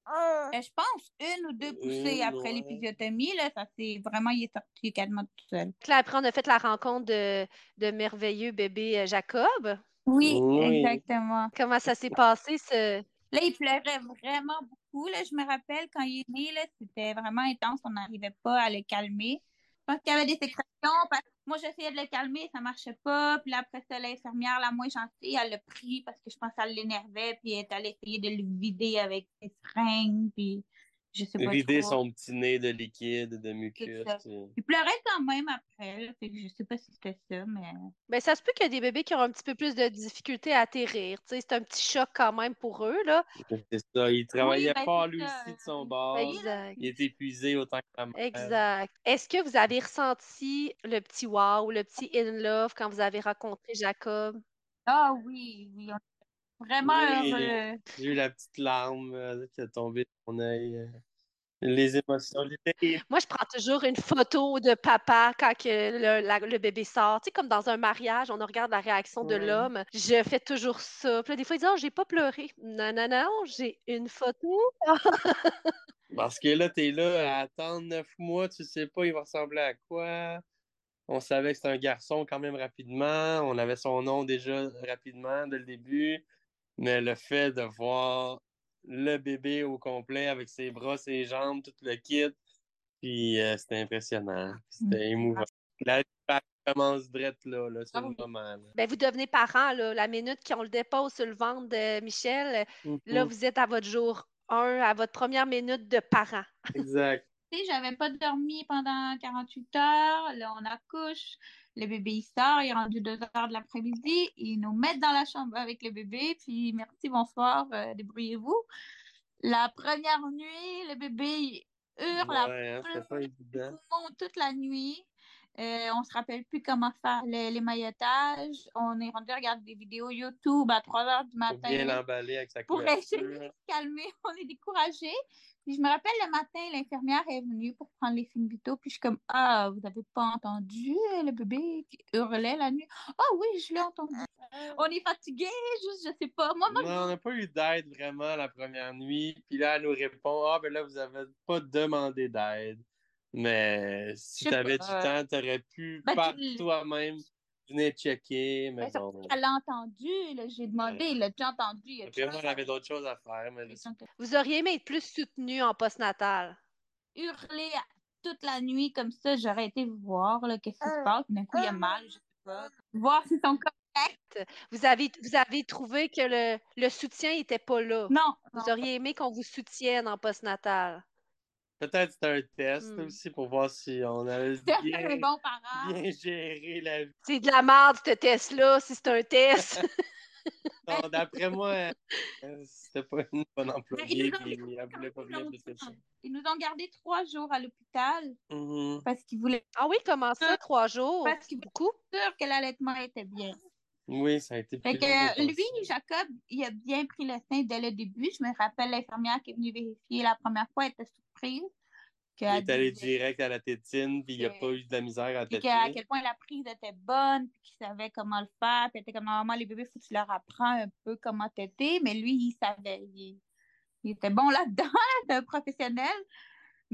Euh, je pense une ou deux poussées Une, après ouais. l'épisiotomie, là, ça c'est vraiment, il est sorti quasiment tout seul. Là, après, on a fait la rencontre de, de merveilleux bébé euh, Jacob. Oui, Oui. exactement. Comment ça s'est passé, ce... Là, il pleurait vraiment beaucoup. Là, je me rappelle quand il est né, là, c'était vraiment intense. On n'arrivait pas à le calmer. Pense qu'il y avait des sécrétions. Moi, j'essayais de le calmer, ça marchait pas. Puis là, après ça, l'infirmière, la moins gentille, elle l'a pris parce que je pense que ça l'énervait. Puis elle est allée essayer de le vider avec des seringues. Puis je sais pas Vider trop. son petit nez de liquide, de mucus. Il pleurait quand même après. Là, fait que je sais pas si c'était ça, mais... Ben, ça se peut qu'il y a des bébés qui ont un petit peu plus de difficulté à atterrir. Tu sais, c'est un petit choc quand même pour eux, là. C'est ça. Il travaillait ben, fort lui aussi de son bord. Exact. Il est épuisé autant que la mère. Exact. Est-ce que vous avez ressenti le petit wow, le petit in love quand vous avez rencontré Jacob? Ah oui, oui. On vraiment Oui. heureux. J'ai eu la petite larme euh, qui a tombé de mon œil. euh. Les émotions. Moi, je prends toujours une photo de papa quand que le, la- le bébé sort. Tu sais, comme dans un mariage, on regarde la réaction de Ouais. l'homme. Je fais toujours ça. Puis là, des fois, ils disent Oh, j'ai pas pleuré. Non, non, non, j'ai une photo. (laughs) Parce que là, t'es là à attendre neuf mois, tu sais pas il va ressembler à quoi. On savait que c'était un garçon quand même rapidement. On avait son nom déjà rapidement dès le début. Mais le fait de voir le bébé au complet avec ses bras, ses jambes, tout le kit, puis euh, c'était impressionnant. C'était émouvant. La vie commence drette là, là c'est Ah le moment. Ben, vous devenez parent, là. La minute qu'on le dépose sur le ventre de Michel, là, Mhm. vous êtes à votre jour 1, à votre première minute de parent. Exact. Tu sais, j'avais pas dormi pendant 48 heures. Là, on accouche. Le bébé, il sort. Il est rendu 2 heures de l'après-midi. Ils nous mettent dans la chambre avec le bébé. Puis, merci, bonsoir, euh, débrouillez-vous. La première nuit, le bébé, il hurle à Ouais, hein, poumons toute la nuit. Euh, on se rappelle plus comment faire les, l'émaillotage. On est rendu à regarder des vidéos YouTube à 3 heures du Pour matin bien l'emballer avec sa pour (laughs) essayer de se calmer. On est découragés. Puis je me rappelle le matin, l'infirmière est venue pour prendre les signes vitaux. Puis je suis comme Ah, vous avez pas entendu euh, le bébé qui hurlait la nuit? Ah oui, je l'ai entendu. On est fatigué, juste, je sais pas. Moi, moi, Non, on n'a pas eu d'aide vraiment la première nuit. Puis là, elle nous répond Ah, ben là, vous n'avez pas demandé d'aide. Mais si tu avais pas. du temps, tu aurais pu Ben, par tu- toi-même venait checker, mais ça, bon. Elle l'a entendu, j'ai demandé, il l'a déjà entendu. il a Après, moi, j'avais d'autres choses à faire, mais Vous auriez aimé être plus soutenu en postnatal. hurlé toute la nuit comme ça, j'aurais été voir qu'est-ce qui se passe. D'un coup, il a mal, je sais pas. Voir si son corps. Vous avez, vous avez trouvé que le, le soutien n'était pas là. Non, Vous non. auriez aimé qu'on vous soutienne en postnatal. Peut-être c'était un test Hmm. aussi pour voir si on avait (laughs) bien, bon bien géré la vie. C'est de la merde, ce test-là, si c'est un test. (laughs) Non, D'après moi, euh, c'était pas une bonne Mais employée, ils nous ont puis gardé elle voulait pas longtemps. Ils nous ont gardés trois jours à l'hôpital Mhm. parce qu'ils voulaient ah oui, comment ça, trois jours? Parce C'est qu'il- beaucoup? être sûrs que l'allaitement était bien. Oui, ça a été Fait plus euh, que lui. Jacob, il a bien pris le sein dès le début. Je me rappelle l'infirmière qui est venue vérifier la première fois, elle était surprise. Il est allé direct à la tétine, puis il n'y a pas eu de la misère à Puis téter. qu'à quel point la prise était bonne, puis qu'il savait comment le faire. Puis était comme, normalement, les bébés, il faut que tu leur apprends un peu comment téter. Mais lui, il savait. Il, il était bon là-dedans, (laughs) c'était un professionnel.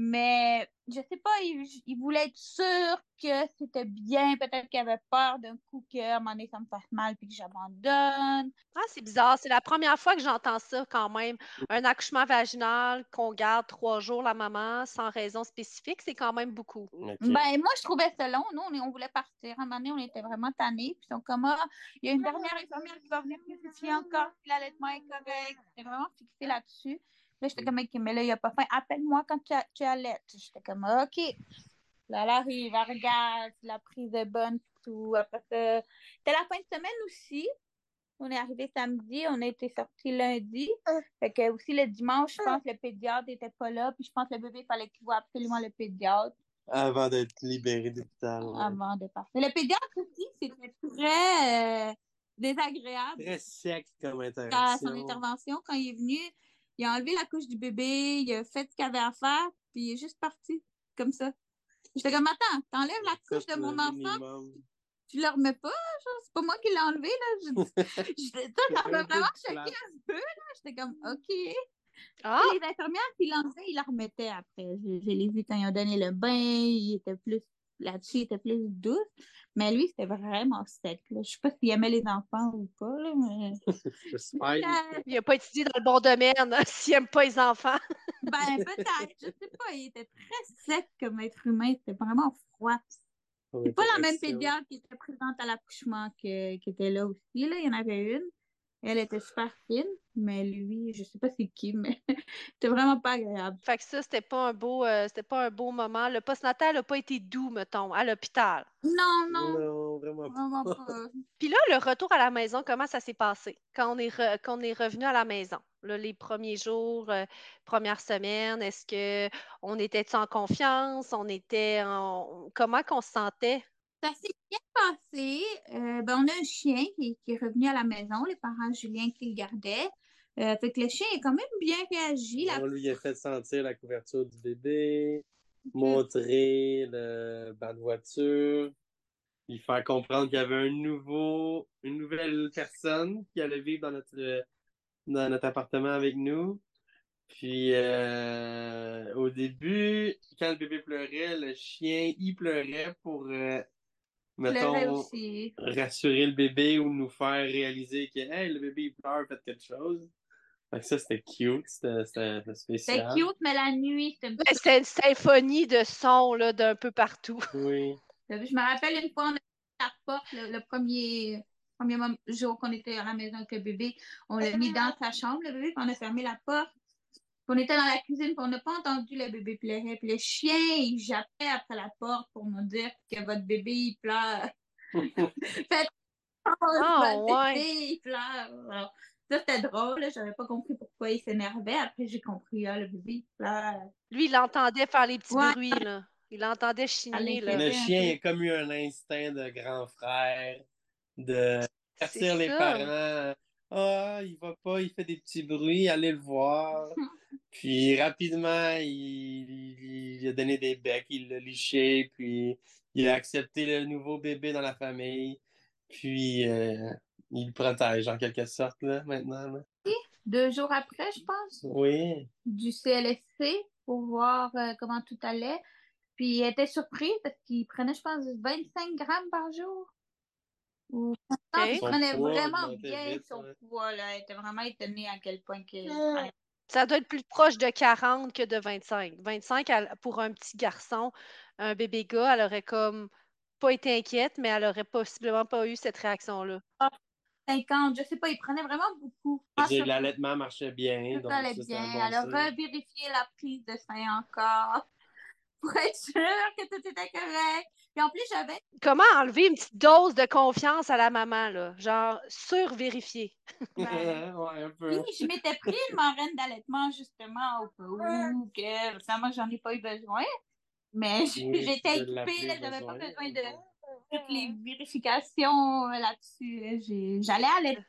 Mais je sais pas, il, il voulait être sûr que c'était bien. Peut-être qu'il avait peur d'un coup que, à un moment donné, ça me fasse mal puis que j'abandonne. Ah, c'est bizarre. C'est la première fois que j'entends ça quand même. Un accouchement vaginal qu'on garde trois jours la maman sans raison spécifique, c'est quand même beaucoup. Ben, moi, je trouvais ça long. Nous, on, on voulait partir. À un moment donné, on était vraiment tannés. Puis ils sont comme, ah, il y a une dernière infirmière qui va venir vérifier encore? Si l'allaitement est correct. J'étais vraiment fixée là-dessus. Là, j'étais comme, OK, mais là, il n'y a pas faim. Appelle-moi quand tu, tu allaites. J'étais comme, OK. Là, elle arrive, elle regarde, la prise est bonne, tout. Après ça, c'était la fin de semaine aussi. On est arrivé samedi, on a été sortis lundi. Fait que aussi le dimanche, je pense que le pédiatre n'était pas là. Puis je pense que le bébé, il fallait qu'il voit absolument le pédiatre Avant d'être libéré d'hôpital. ouais. avant de partir. Le pédiatre aussi, c'était très euh, désagréable Très sec comme à interaction. son intervention. Quand il est venu, il a enlevé la couche du bébé, il a fait ce qu'il avait à faire, puis il est juste parti, comme ça. J'étais comme, attends, t'enlèves la couche de mon enfant, minimum. tu le remets pas, genre, c'est pas moi qui l'ai enlevé, là. Je- J'étais- (laughs) vraiment de choqué place. un peu, là. J'étais comme, OK. Ah, Les infirmières qui l'enlevaient, ils la remettaient après. Je, je l'ai vu quand ils ont donné le bain, il était plus là-dessus, il était plus douce. Mais lui, c'était vraiment sec. Là. Je sais pas s'il aimait les enfants ou pas, là, mais. (laughs) Il n'a pas étudié dans le bon domaine (laughs) s'il n'aime pas les enfants. (laughs) ben, peut-être. Je sais pas. Il était très sec comme être humain. C'était vraiment froid. C'est pas la même pédiatre qui était présente à l'accouchement que- qui était là aussi. Là. Il y en avait une. Elle était super fine, mais lui, je sais pas c'est qui, mais (laughs) c'était vraiment pas agréable. Fait que ça, c'était pas un beau, euh, c'était pas un beau moment. Le postnatal n'a pas été doux, mettons, à l'hôpital. Non, non, Non, vraiment pas. vraiment pas. (laughs) Puis là, le retour à la maison, comment ça s'est passé? Quand on est, re- quand on est revenu à la maison? Là, les premiers jours, euh, première semaine, est-ce que on était en confiance? On était en... Comment qu'on se sentait? Ça s'est bien passé. Euh, ben, on a un chien qui, qui est revenu à la maison, les parents Julien qui le gardaient. Euh, fait que le chien a quand même bien réagi. La... On lui a fait sentir la couverture du bébé, montrer le banc de voiture, lui faire comprendre qu'il y avait un nouveau, une nouvelle personne qui allait vivre dans notre, dans notre appartement avec nous. Puis euh, au début, quand le bébé pleurait, le chien y pleurait pour, euh, mettons, aussi. rassurer le bébé ou nous faire réaliser que hey, le bébé il pleure, faites quelque chose. Fait que ça, c'était cute, c'était c'était C'était spécial. cute, mais la nuit, c'était un petit C'était une symphonie de sons là, d'un peu partout. (laughs) Oui. Je me rappelle une fois, on a mis la porte, le, le premier, premier jour qu'on était à la maison avec le bébé, on l'a mis dans sa chambre, le bébé, puis on a fermé la porte. On était dans la cuisine, puis on n'a pas entendu le bébé pleurer. Puis le chien, il jappait après la porte pour nous dire que votre bébé, il pleure. (laughs) Faites Ah, (laughs) votre ouais. bébé, il pleure. Alors, ça, c'était drôle. J'avais pas compris pourquoi il s'énervait. Après, j'ai compris, ah, le bébé, il pleure. Lui, il entendait faire les petits Ouais. bruits, là. Il entendait chigner, là. Le un chien peu. a comme eu un instinct de grand frère, de avertir les ça. parents. Ah, il va pas, il fait des petits bruits, allez le voir. (laughs) Puis rapidement, il, il- il a donné des becs, il l'a liché, puis il a accepté le nouveau bébé dans la famille. Puis euh, il le protège en quelque sorte, là, maintenant. là. Deux jours après, je pense, Oui. du CLSC pour voir euh, comment tout allait. Puis il était surpris parce qu'il prenait, je pense, 25 grammes par jour. Il prenait poids vraiment bien vite, son ouais. poids, là. Elle était vraiment étonnée à quel point que... Ça doit être plus proche de 40 que de 25. 25, elle- pour un petit garçon, un bébé gars, elle aurait comme pas été inquiète, mais elle aurait possiblement pas eu cette réaction-là. 50, je sais pas, il prenait vraiment beaucoup. Ah, L'allaitement marchait bien. Tout donc allait bien. bon Elle a revérifié la prise de sein encore (laughs) pour être sûre que tout était correct. Puis en plus, j'avais Comment enlever une petite dose de confiance à la maman, là? Genre, survérifier. (laughs) Ben, ouais, un peu. Oui, je m'étais pris une marraine d'allaitement justement au cas où que récemment j'en ai pas eu besoin. Mais Oui, j'étais équipée, là, j'avais pas besoin. de toutes les vérifications euh, là-dessus. là. J'allais allaiter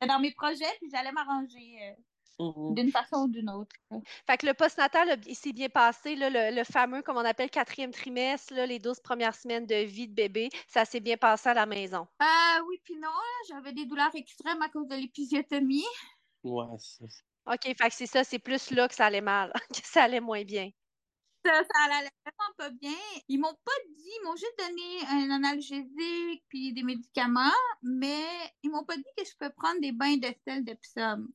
C'était dans mes projets, puis j'allais m'arranger Mhm. d'une façon ou d'une autre. Fait que le postnatal, il s'est bien passé, là, le, le fameux, comme on appelle, quatrième trimestre, là, les 12 premières semaines de vie de bébé, ça s'est bien passé à la maison. Euh, oui, puis non, j'avais des douleurs extrêmes à cause de l'épisiotomie. Ouais, c'est OK, fait que c'est ça, c'est plus là que ça allait mal, (laughs) que ça allait moins bien. Ça, ça allait vraiment pas bien. Ils m'ont pas dit, ils m'ont juste donné un analgésique puis des médicaments, mais ils m'ont pas dit que je peux prendre des bains de sel d'Epsom.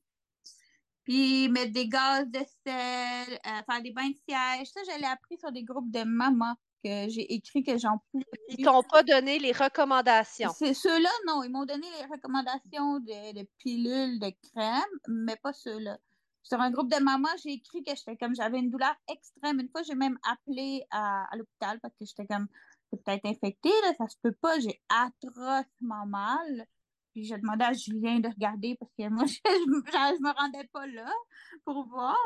Puis mettre des gaz de sel, euh, faire des bains de siège. Ça, je l'ai appris sur des groupes de mamans que j'ai écrit que j'en pouvais Ils t'ont pas donné les recommandations. C'est ceux-là, non. Ils m'ont donné les recommandations de, de pilules, de crème, mais pas ceux-là. Sur un groupe de mamans, j'ai écrit que j'étais comme j'avais une douleur extrême. Une fois, j'ai même appelé à, à l'hôpital parce que j'étais comme peut-être infectée, là, ça se peut pas, j'ai atrocement mal. J'ai demandé à Julien de regarder parce que moi, (laughs) je, je me rendais pas là pour voir.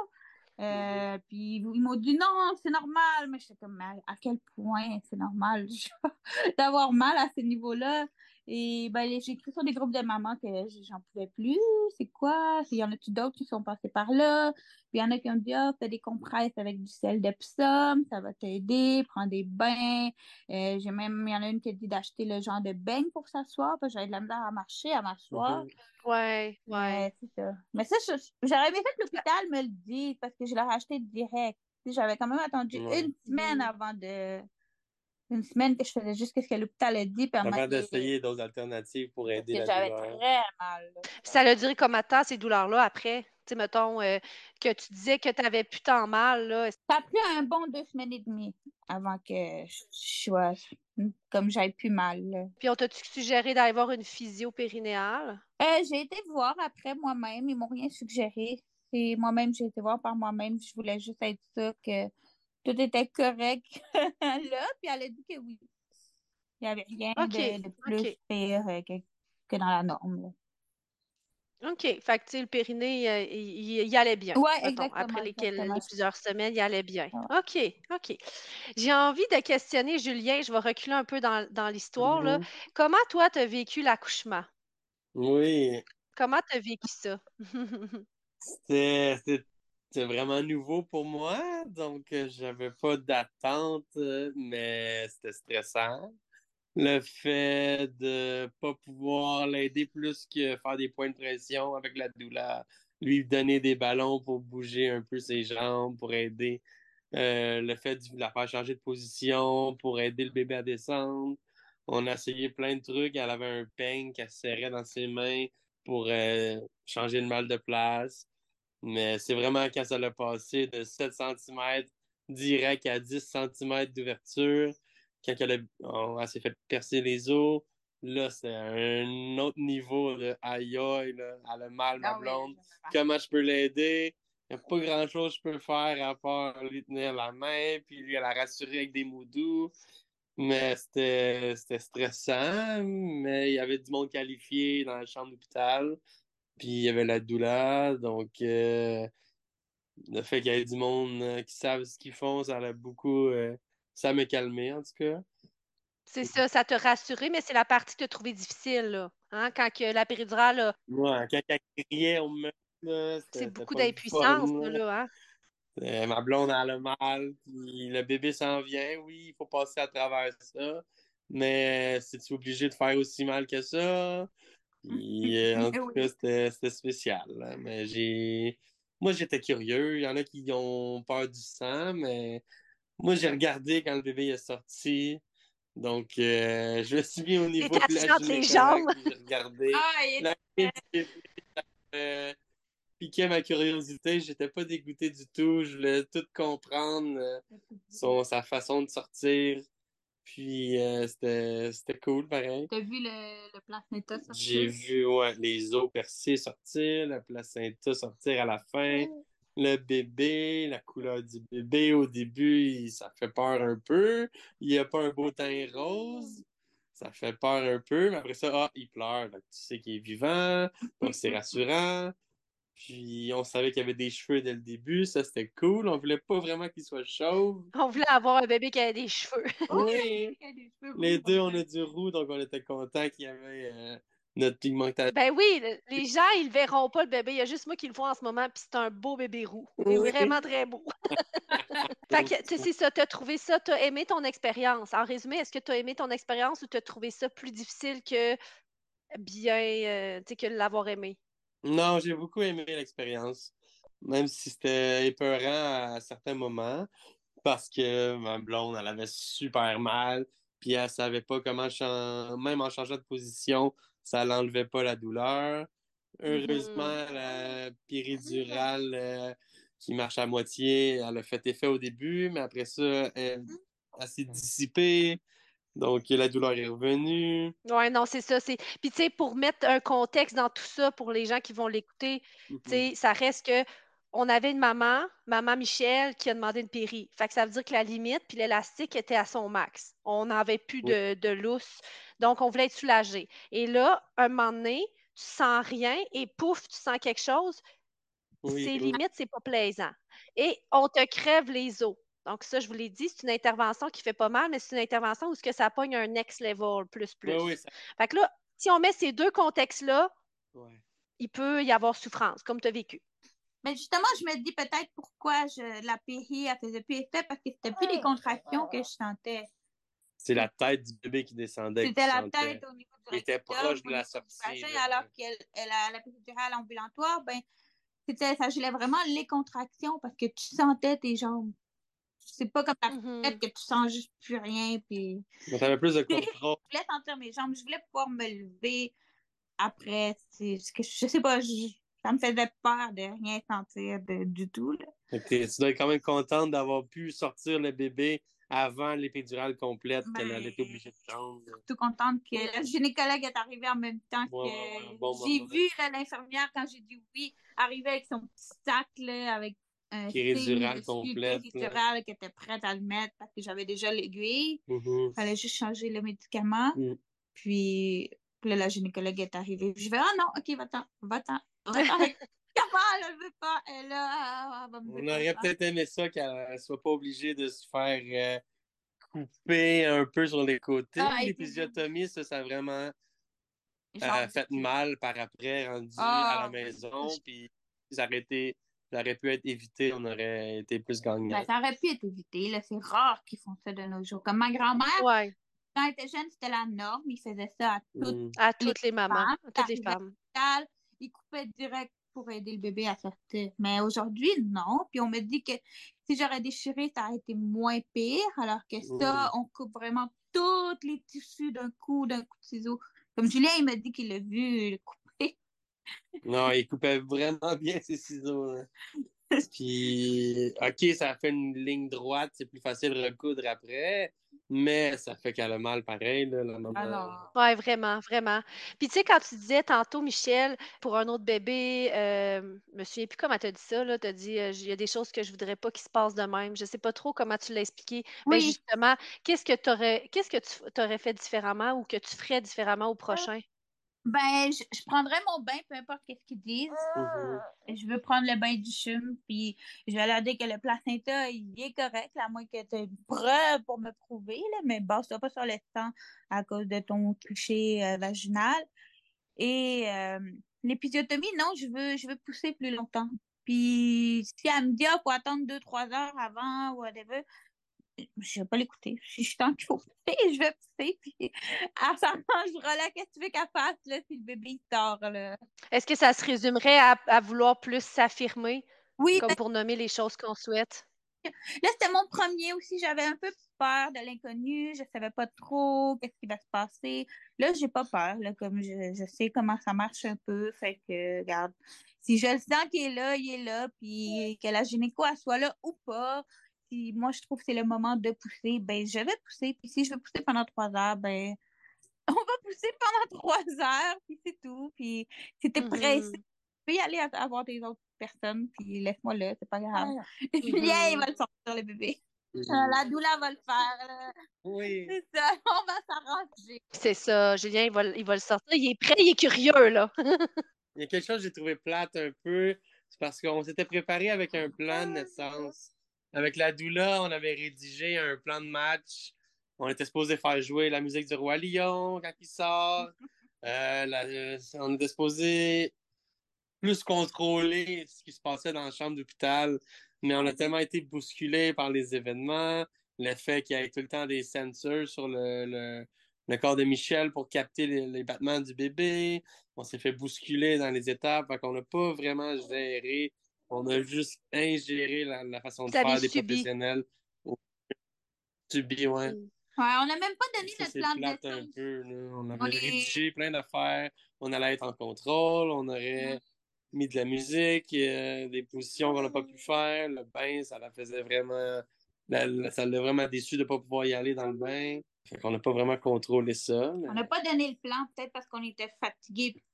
Euh, puis ils m'ont dit non, c'est normal. Mais j'étais comme, à, à quel point c'est normal (laughs) d'avoir mal à ce niveau-là? Et ben, j'ai écrit sur des groupes de mamans que j'en pouvais plus. C'est quoi? Il y en a-tu d'autres qui sont passés par là? Puis il y en a qui ont dit, ah, fais des compresses avec du sel d'Epsom, ça va t'aider, prends des bains. Euh, j'ai même, il y en a une qui a dit d'acheter le genre de beigne pour s'asseoir, parce que j'avais de la misère à marcher, à m'asseoir. Mhm. Ouais, ouais. Ouais, c'est ça. Mais ça, j'aurais aimé fait que l'hôpital me le dise parce que je l'ai acheté direct. J'avais quand même attendu Ouais. une semaine avant de. Une semaine que je faisais juste ce que l'hôpital a dit. Avant d'essayer d'autres alternatives pour parce aider que la j'avais très mal. Ça a duré combien de temps, ces douleurs-là, après? Tu sais, mettons, euh, que tu disais que tu avais plus tant mal, là. Ça a pris un bon deux semaines et demie avant que je sois comme j'avais plus mal. là. Puis on t'a-tu suggéré d'aller voir une physio périnéale? Euh, j'ai été voir après moi-même. Ils m'ont rien suggéré. Moi-même, j'ai été voir par moi-même. Je voulais juste être sûre que tout était correct (laughs) là. Puis elle a dit que oui. Il n'y avait rien OK, de, de plus pire euh, que, que dans la norme. là. OK. Fait que, tu sais, le périnée, euh, il, il- il allait bien. Mettons. exactement, Après les, quel- exactement. les plusieurs semaines, il allait bien. Ouais. OK, OK. J'ai envie de questionner Julien. Je vais reculer un peu dans, dans l'histoire, là. Comment, toi, tu as vécu l'accouchement? Oui, Comment tu as vécu ça? (laughs) c'était c'était- vraiment nouveau pour moi, donc euh, j'avais pas d'attente, mais c'était stressant. Le fait de pas pouvoir l'aider plus que faire des points de pression avec la douleur, lui donner des ballons pour bouger un peu ses jambes, pour aider. Euh, le fait de la faire changer de position, pour aider le bébé à descendre. On a essayé plein de trucs. Elle avait un peigne qu'elle serrait dans ses mains pour euh, changer le mal de place. Mais c'est vraiment quand ça l'a passé de 7 cm direct à 10 cm d'ouverture, quand elle, a, on- elle s'est fait percer les os, là, c'est un autre niveau de aïe aïe, là, elle a mal, ma Ah blonde. Comment je peux l'aider? Il n'y a pas grand-chose que je peux faire à part lui tenir la main, puis lui, la rassurer avec des mots doux. Mais c'était c'était stressant, mais il y avait du monde qualifié dans la chambre d'hôpital. Puis il y avait la douleur, donc euh, le fait qu'il y ait du monde euh, qui savent ce qu'ils font, ça a beaucoup. euh, ça m'a calmé en tout cas. C'est ça, ça t'a rassuré, mais c'est la partie que tu as trouvée difficile, là. Hein? Quand que la péridurale, là, Ouais, quand elle criait au c'était c'est beaucoup le d'impuissance, là, hein? Euh, ma blonde elle a mal, puis le bébé s'en vient, oui, il faut passer à travers ça. Mais c'est-tu obligé de faire aussi mal que ça? Puis, euh, en (laughs) tout Oui. cas, c'était spécial. là. Mais j'ai. Moi, j'étais curieux. Il y en a qui ont peur du sang, mais moi, j'ai regardé quand le bébé est sorti. Donc, euh, (laughs) je me suis mis au niveau de la J'ai regardé. Ah, il La bébé, ça me piquait ma curiosité. J'étais pas dégoûté du tout. Je voulais tout comprendre, euh, son, sa façon de sortir. Puis, euh, c'était c'était cool, pareil. T'as vu le, le placenta sortir? J'ai vu ouais, les os percés sortir, le placenta sortir à la fin, le bébé, la couleur du bébé au début, il- ça fait peur un peu. Il n'y a pas un beau teint rose. Ça fait peur un peu, mais après ça, ah, il pleure. Donc, tu sais qu'il est vivant, donc c'est rassurant. Puis on savait qu'il y avait des cheveux dès le début, ça c'était cool. On voulait pas vraiment qu'il soit chauve. On voulait avoir un bébé qui avait des cheveux. (laughs) Oui. Il a des cheveux Les deux, on a du roux, donc on était contents qu'il y avait euh, notre pigmentation. Ben oui, le- les gens, ils verront pas, le bébé. Il y a juste moi qui le vois en ce moment, puis c'est un beau bébé roux. Il est Oui. vraiment très beau. (laughs) fait que, tu sais, c'est ça, t'as trouvé ça, t'as aimé ton expérience. En résumé, est-ce que t'as aimé ton expérience ou t'as trouvé ça plus difficile que bien, euh, tu sais, que l'avoir aimé? Non, j'ai beaucoup aimé l'expérience, même si c'était épeurant à certains moments, parce que ma blonde, elle avait super mal, puis elle savait pas comment, chan- même en changeant de position, ça l'enlevait pas la douleur. Heureusement, la péridurale euh, qui marche à moitié, elle a fait effet au début, mais après ça, elle, elle s'est dissipée, donc la douleur est revenue. Ouais, non, c'est ça. C'est... Puis, tu sais, pour mettre un contexte dans tout ça, pour les gens qui vont l'écouter, tu sais, ça reste que on avait une maman, maman Michel, qui a demandé une péri. Fait que ça veut dire que la limite puis l'élastique était à son max. On n'avait plus de, de lousse. Donc, on voulait être soulagé. Et là, un moment donné, tu sens rien et pouf, tu sens quelque chose. Oui, c'est oui. limite, c'est pas plaisant. Et on te crève les os. Donc, ça, je vous l'ai dit, c'est une intervention qui fait pas mal, mais c'est une intervention où ce que ça pogne un next level plus plus. Oui, oui, ça- Fait que là, si on met ces deux contextes-là, ouais. il peut y avoir souffrance, comme tu as vécu. Mais justement, je me dis peut-être pourquoi je, la péri, elle faisait plus effet, parce que c'était plus les contractions que je sentais. C'est la tête du bébé qui descendait. C'était la sentais. tête au niveau du Il était proche de la sortie, vagin, là. alors qu'elle elle a la péridurale ambulatoire, ben, c'était, ça gelait vraiment les contractions parce que tu sentais tes jambes. C'est pas comme la Mhm. tête que tu sens juste plus rien. Puis... Mais t'avais plus de (laughs) contrôle. Je voulais sentir mes jambes, je voulais pouvoir me lever après. Que, je sais pas, je- ça me faisait peur de rien sentir de- du tout. Là. Tu dois être quand même contente d'avoir pu sortir le bébé avant l'épidurale complète qu'elle Ben, allait être obligée de prendre. tout contente que la gynécologue est arrivée en même temps Ouais, que ouais, un bon j'ai vu l'infirmière quand j'ai dit oui arriver avec son petit sac là, avec un Péridurale complète, péridurale prête à le mettre parce que j'avais déjà l'aiguille. Il fallait juste changer le médicament. Mm. Puis puis là, la gynécologue est arrivée. Je vais ah non, ok, va-t'en, va-t'en, (laughs) elle veut pas, elle là, ah, elle va me On aurait peut-être aimé ça qu'elle ne soit pas obligée de se faire euh, couper un peu sur les côtés. Ah, L'épisiotomie, ça, ça a vraiment Genre, euh, fait mal par après, rendu Ah. à la maison. Puis ça aurait, été, ça aurait pu être évité, on aurait été plus gagnant. ben, ça aurait pu être évité. Là. C'est rare qu'ils font ça de nos jours. Comme ma grand-mère, Ouais, quand elle était jeune, c'était la norme. Ils faisaient ça à toutes Mm. à toutes les mamans, femmes, à toutes les femmes. Ils coupaient direct pour aider le bébé à sortir. Mais aujourd'hui, non. Puis on me dit que si j'aurais déchiré, ça aurait été moins pire. Alors que ça, on coupe vraiment tous les tissus d'un coup, d'un coup de ciseau. Comme Julien, il m'a dit qu'il l'a vu. Non, il coupait vraiment bien ses ciseaux. là. Puis, OK, ça fait une ligne droite, c'est plus facile de recoudre après, mais ça fait qu'elle a mal pareil, là, la maman. Alors, Oui, vraiment, vraiment. Puis tu sais, quand tu disais tantôt, Michel, pour un autre bébé, euh, je me souviens plus comment tu as dit ça, là, tu as dit, euh, il y a des choses que je voudrais pas qu'ils se passent de même. Je sais pas trop comment tu l'as expliqué. Ben oui, justement, qu'est-ce que t'aurais, qu'est-ce que tu aurais fait différemment ou que tu ferais différemment au prochain? Ben, je, je prendrais mon bain, peu importe qu'est-ce qu'ils disent. Mhm. Je veux prendre le bain du chum, puis je vais leur dire que le placenta, il est correct, à moins que tu aies une preuve pour me prouver, là, mais base-toi pas sur le sang à cause de ton toucher euh, vaginal. Et euh, l'épisiotomie, non, je veux, je veux pousser plus longtemps. Puis si elle me dit, ah, faut attendre deux, trois heures avant, ou whatever, je vais pas l'écouter. Je sens qu'il faut pousser, je vais pousser, puis elle s'arrangera là, qu'est-ce que tu veux qu'elle fasse, là, si le bébé il sort, là? Est-ce que ça se résumerait à, à vouloir plus s'affirmer, Oui, comme pour nommer les choses qu'on souhaite? Là, c'était mon premier aussi. J'avais un peu peur de l'inconnu. Je savais pas trop qu'est-ce qui va se passer. Là, j'ai pas peur. Là, comme je, je, sais comment ça marche un peu. Fait que, regarde, si je le sens qu'il est là, il est là. Puis que la gynéco, elle soit là ou pas. Si moi, je trouve que c'est le moment de pousser, ben, je vais pousser. Puis si je veux pousser pendant trois heures, ben, (laughs) on va pousser pendant trois heures. Puis c'est tout. Puis si t'es pressé, Mhm. tu peux y aller à- avoir des autres personnes. Puis laisse-moi là, c'est pas grave. (laughs) Julien, il va le sortir, le bébé. Euh, La doula va le faire. là. Oui. C'est ça, (laughs) on va s'arranger. C'est ça, Julien, il va, il va le sortir. Il est prêt, il est curieux, là. Il y a quelque chose que j'ai trouvé plate un peu. C'est parce qu'on s'était préparé avec un plan de naissance. Avec la doula, on avait rédigé un plan de match. On était supposé faire jouer la musique du Roi Lion quand il sort. (laughs) Euh, la- euh, on était supposé plus contrôler ce qui se passait dans la chambre d'hôpital. Mais on a tellement été bousculé par les événements, le fait qu'il y ait tout le temps des sensors sur le, le, le corps de Michel pour capter les, les battements du bébé. On s'est fait bousculer dans les étapes, qu'on n'a pas vraiment géré. On a juste ingéré la, la façon de faire des subi. professionnels. Subi, ouais. Ouais, on n'a même pas donné Ça, notre plan de un peu. là. On avait On est- rédigé plein d'affaires. On allait être en contrôle. On aurait mis de la musique, euh, des positions qu'on n'a pas pu faire. Le bain, ça la faisait vraiment. la- la- ça l'a vraiment déçu de ne pas pouvoir y aller dans le bain. Fait qu'on n'a pas vraiment contrôlé ça. mais- On n'a pas donné le plan, peut-être parce qu'on était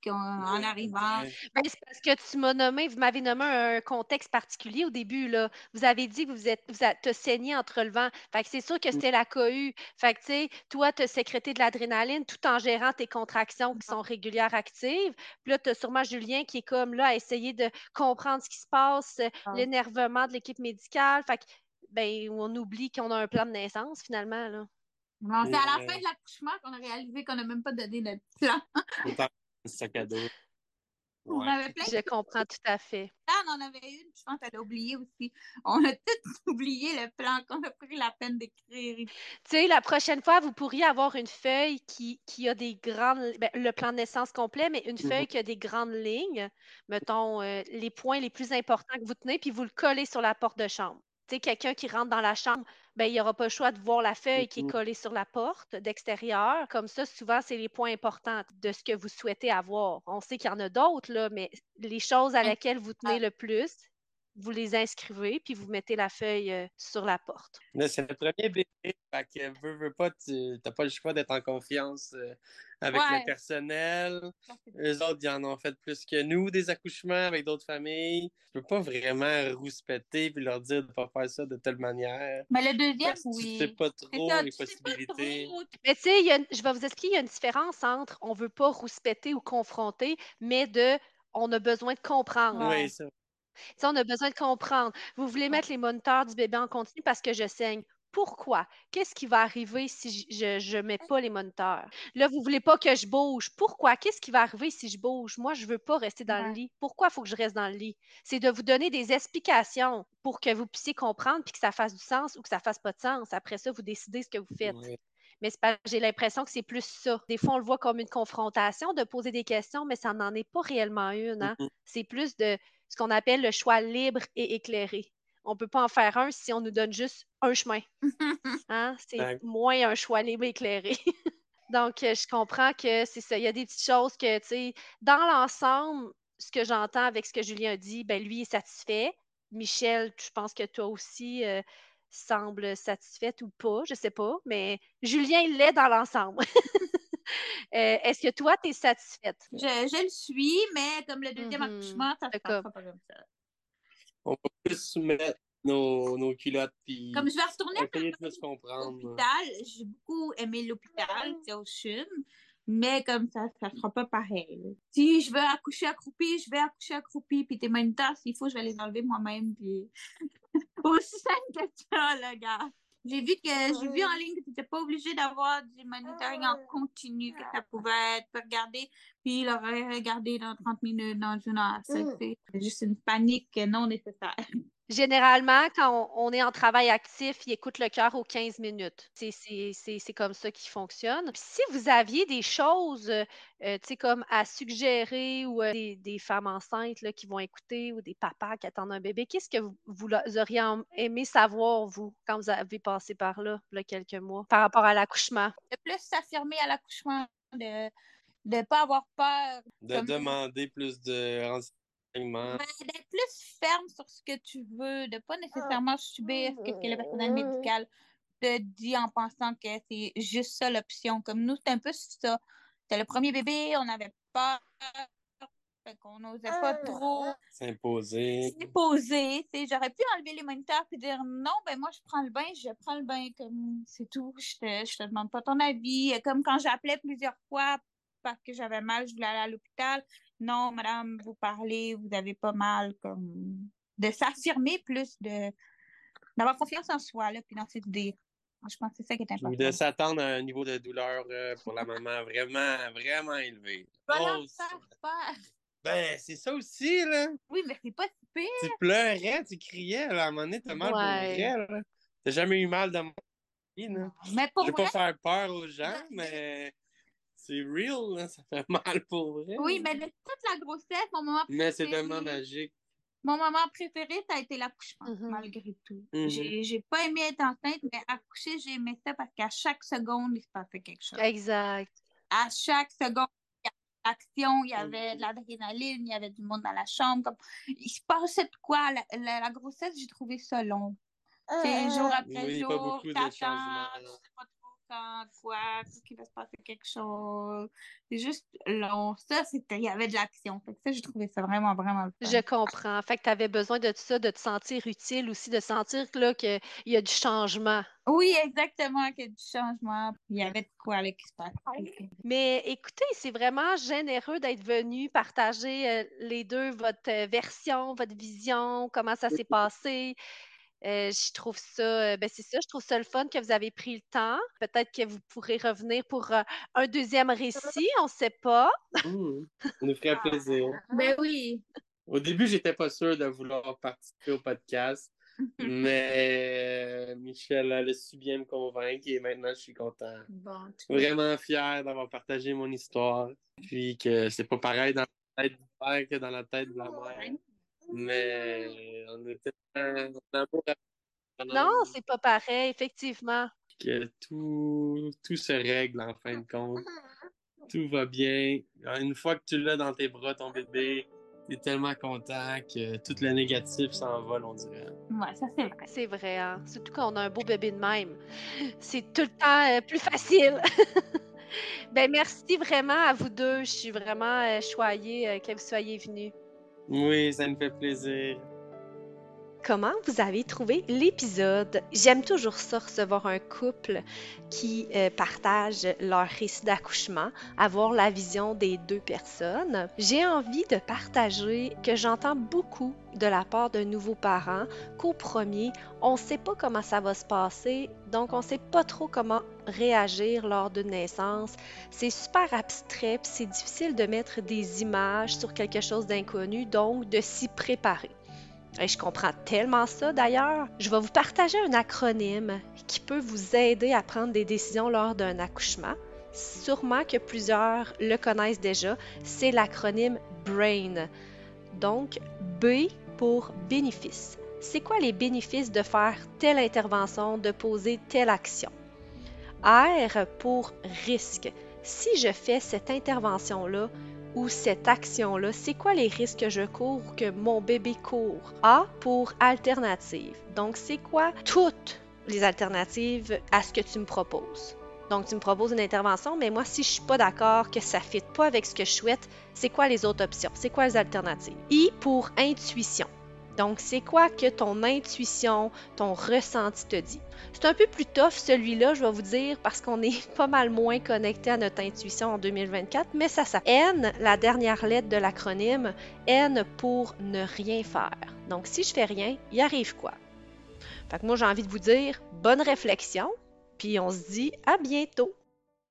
qu'en en arrivant. Ouais. Ben, c'est parce que tu m'as nommé, vous m'avez nommé un contexte particulier au début, là. Vous avez dit que vous êtes, vous t'as saigné en te relevant. Fait que c'est sûr que c'était la cohue. Fait que, tu sais, toi, tu as sécrété de l'adrénaline tout en gérant tes contractions qui sont régulières actives. Puis là, tu as sûrement Julien qui est comme là à essayer de comprendre ce qui se passe, euh, Ah. l'énervement de l'équipe médicale. Fait que, ben, on oublie qu'on a un plan de naissance, finalement, là. Non, c'est à la fin de l'accouchement qu'on a réalisé qu'on n'a même pas donné notre plan. (laughs) On sac à dos. On Ouais. avait plein de Je comprends tout à fait. plans, on en avait une, je pense qu'elle a oublié aussi. On a tout (laughs) oublié le plan qu'on a pris la peine d'écrire. Tu sais, la prochaine fois, vous pourriez avoir une feuille qui, qui a des grandes, ben, le plan de naissance complet, mais une feuille qui a des grandes lignes, mettons euh, les points les plus importants que vous tenez, puis vous le collez sur la porte de chambre. Quelqu'un qui rentre dans la chambre, ben, il n'aura pas le choix de voir la feuille qui est collée sur la porte d'extérieur. Comme ça, souvent, c'est les points importants de ce que vous souhaitez avoir. On sait qu'il y en a d'autres, là, mais les choses à laquelle vous tenez le plus, vous les inscrivez, puis vous mettez la feuille euh, sur la porte. C'est le premier bébé. Fait que veux, veux pas, tu n'as pas le choix d'être en confiance euh, avec Ouais. le personnel. Eux autres, ils en ont fait plus que nous, des accouchements avec d'autres familles. Tu peux pas vraiment rouspéter puis leur dire de pas faire ça de telle manière. Mais le deuxième, Parce oui. tu sais pas trop ça, les possibilités. trop. Mais tu sais, il y a une- je vais vous expliquer, il y a une différence entre on veut pas rouspéter ou confronter, mais de on a besoin de comprendre. Ouais. Oui, ça. Tu sais, on a besoin de comprendre. Vous voulez Ouais. mettre les moniteurs du bébé en continu parce que je saigne. Pourquoi? Qu'est-ce qui va arriver si je je mets pas les moniteurs? Là, vous voulez pas que je bouge. Pourquoi? Qu'est-ce qui va arriver si je bouge? Moi, je veux pas rester dans le Ouais. lit. Pourquoi il faut que je reste dans le lit? C'est de vous donner des explications pour que vous puissiez comprendre puis que ça fasse du sens ou que ça fasse pas de sens. Après ça, vous décidez ce que vous faites. Ouais. Mais c'est pas- j'ai l'impression que c'est plus ça. Des fois, on le voit comme une confrontation de poser des questions, mais ça n'en est pas réellement une. hein. Mhm. C'est plus de ce qu'on appelle le choix libre et éclairé. On ne peut pas en faire un si on nous donne juste un chemin. (laughs) hein? C'est Exact. moins un choix libre et éclairé. (laughs) Donc, euh, je comprends que c'est ça. Il y a des petites choses que, tu sais, dans l'ensemble, ce que j'entends avec ce que Julien a dit, ben lui est satisfait. Michel, je pense que toi aussi euh, semble satisfaite ou pas, je sais pas, mais Julien il l'est dans l'ensemble. (laughs) Euh, Est-ce que toi, tu es satisfaite? Je, je le suis, mais comme le deuxième Mhm. accouchement, ça se C'est passera comme- pas comme ça. On va plus mettre nos, nos culottes puis Comme je vais retourner à l'hôpital, j'ai beaucoup aimé l'hôpital, c'est au CHUM, mais comme ça, ça sera pas pareil. Si je veux accoucher accroupie, je vais accoucher accroupie, puis tes moniteurs, s'il faut, je vais les enlever moi-même, puis... (laughs) Aussi simple que ça, là, gars. J'ai vu que j'ai vu en ligne que tu n'étais pas obligé d'avoir du monitoring en continu, que ça pouvait être regardé, puis il aurait regardé dans 30 minutes, dans une heure. Ça, C'est juste une panique non nécessaire. (laughs) Généralement, quand on, est en travail actif, il écoute le cœur aux 15 minutes. C'est comme ça qu'il fonctionne. si vous aviez des choses, euh, tu sais, comme à suggérer ou euh, des, femmes enceintes là, qui vont écouter ou des papas qui attendent un bébé, qu'est-ce que vous, auriez aimé savoir, vous, quand vous avez passé par là, là quelques mois, par rapport à l'accouchement? De plus s'affirmer à l'accouchement, de ne pas avoir peur. De demander plus de renseignements d'être plus ferme sur ce que tu veux, de pas nécessairement subir ce que le personnel médical te dit en pensant que c'est juste ça l'option. Comme nous, c'est un peu ça. C'était le premier bébé, on n'avait pas qu'on n'osait pas trop s'imposer. S'imposer. J'aurais pu enlever les moniteurs et dire non, ben moi je prends le bain, je prends le bain comme c'est tout. Je te, je te demande pas ton avis. Comme quand j'appelais plusieurs fois parce que j'avais mal, je voulais aller à l'hôpital non, madame, vous parlez, vous avez pas mal, comme de s'affirmer plus, de d'avoir confiance en soi, là, puis dans ses idées. Je pense que c'est ça qui est important. De s'attendre à un niveau de douleur euh, pour la maman vraiment, vraiment élevé. Oh, ben, c'est ça aussi, là. Oui, mais c'est pas si pire. Tu pleurais, tu criais, là, à un moment donné, t'as mal ouais. pour vrai, T'as jamais eu mal de mon là. Mais pour Je vais pas faire peur aux gens, mais c'est real, ça fait (laughs) mal pour vrai. Oui, mais toute la grossesse, mon moment préféré. Mais c'est tellement magique. Mon moment préféré, ça a été l'accouchement, mm-hmm. malgré tout. Mm-hmm. J'ai pas aimé être enceinte, mais accoucher, j'ai aimé ça parce qu'à chaque seconde, il se passait quelque chose. Exact. À chaque seconde, il y avait l'action, il y avait de l'adrénaline, il y avait du monde dans la chambre. Comme... Il se passait de quoi? La, la, grossesse, j'ai trouvé ça long. C'est jour après jour, quatre ans, quoi, qu'il va se passer quelque chose. C'est juste long. Ça, c'était, il y avait de l'action. Fait que ça, j'ai trouvé ça vraiment, vraiment Je comprends. Fait que tu avais besoin de ça, de te sentir utile aussi, de sentir là, qu'il y a du changement. Oui, exactement, qu'il y a du changement. Il y avait de quoi avec qui se passe. Mais écoutez, c'est vraiment généreux d'être venu partager euh, les deux, votre euh, version, votre vision, comment ça s'est passé. Euh, je trouve ça, ben c'est ça, je trouve ça le fun que vous avez pris le temps. Peut-être que vous pourrez revenir pour euh, un deuxième récit, on ne sait pas. Mmh, ça nous ferait (laughs) plaisir. Ben oui. Au début, j'étais pas sûr de vouloir participer au podcast, (laughs) mais Michel a su bien me convaincre et maintenant je suis content. Vraiment fier d'avoir partagé mon histoire. Puis que c'est pas pareil dans la tête du père que dans la tête de la mère. Mais on était un amour. Non, c'est pas pareil, effectivement. Que tout, tout se règle en fin de compte. Tout va bien. Une fois que tu l'as dans tes bras, ton bébé, t'es tellement content que tout le négatif s'envole, on dirait. Ouais, ça c'est vrai. C'est vrai, hein? Surtout quand on a un beau bébé de même. C'est tout le temps euh, plus facile. (laughs) ben merci vraiment à vous deux. Je suis vraiment euh, choyée euh, que vous soyez venus. Oui, ça me fait plaisir. Comment vous avez trouvé l'épisode? J'aime toujours ça, recevoir un couple qui euh, partage leur récit d'accouchement, avoir la vision des deux personnes. J'ai envie de partager que j'entends beaucoup de la part de nouveaux parents qu'au premier, on ne sait pas comment ça va se passer, donc on ne sait pas trop comment réagir lors d'une naissance. C'est super abstrait, c'est difficile de mettre des images sur quelque chose d'inconnu, donc de s'y préparer. Et je comprends tellement ça d'ailleurs. Je vais vous partager un acronyme qui peut vous aider à prendre des décisions lors d'un accouchement. Sûrement que plusieurs le connaissent déjà. C'est l'acronyme BRAIN. Donc, B pour bénéfice. C'est quoi les bénéfices de faire telle intervention, de poser telle action? R pour risque. Si je fais cette intervention-là, ou cette action-là, c'est quoi les risques que je cours ou que mon bébé court? A pour alternative. Donc, c'est quoi toutes les alternatives à ce que tu me proposes? Donc, tu me proposes une intervention, mais moi, si je suis pas d'accord, que ça ne fit pas avec ce que je souhaite, c'est quoi les autres options? C'est quoi les alternatives? I pour intuition. Donc, c'est quoi que ton intuition, ton ressenti te dit? C'est un peu plus tough celui-là, je vais vous dire, parce qu'on est (laughs) pas mal moins connecté à notre intuition en 2024, mais ça ça. N, la dernière lettre de l'acronyme, N pour ne rien faire. Donc, si je fais rien, il arrive quoi? Fait que moi, j'ai envie de vous dire bonne réflexion, puis on se dit à bientôt!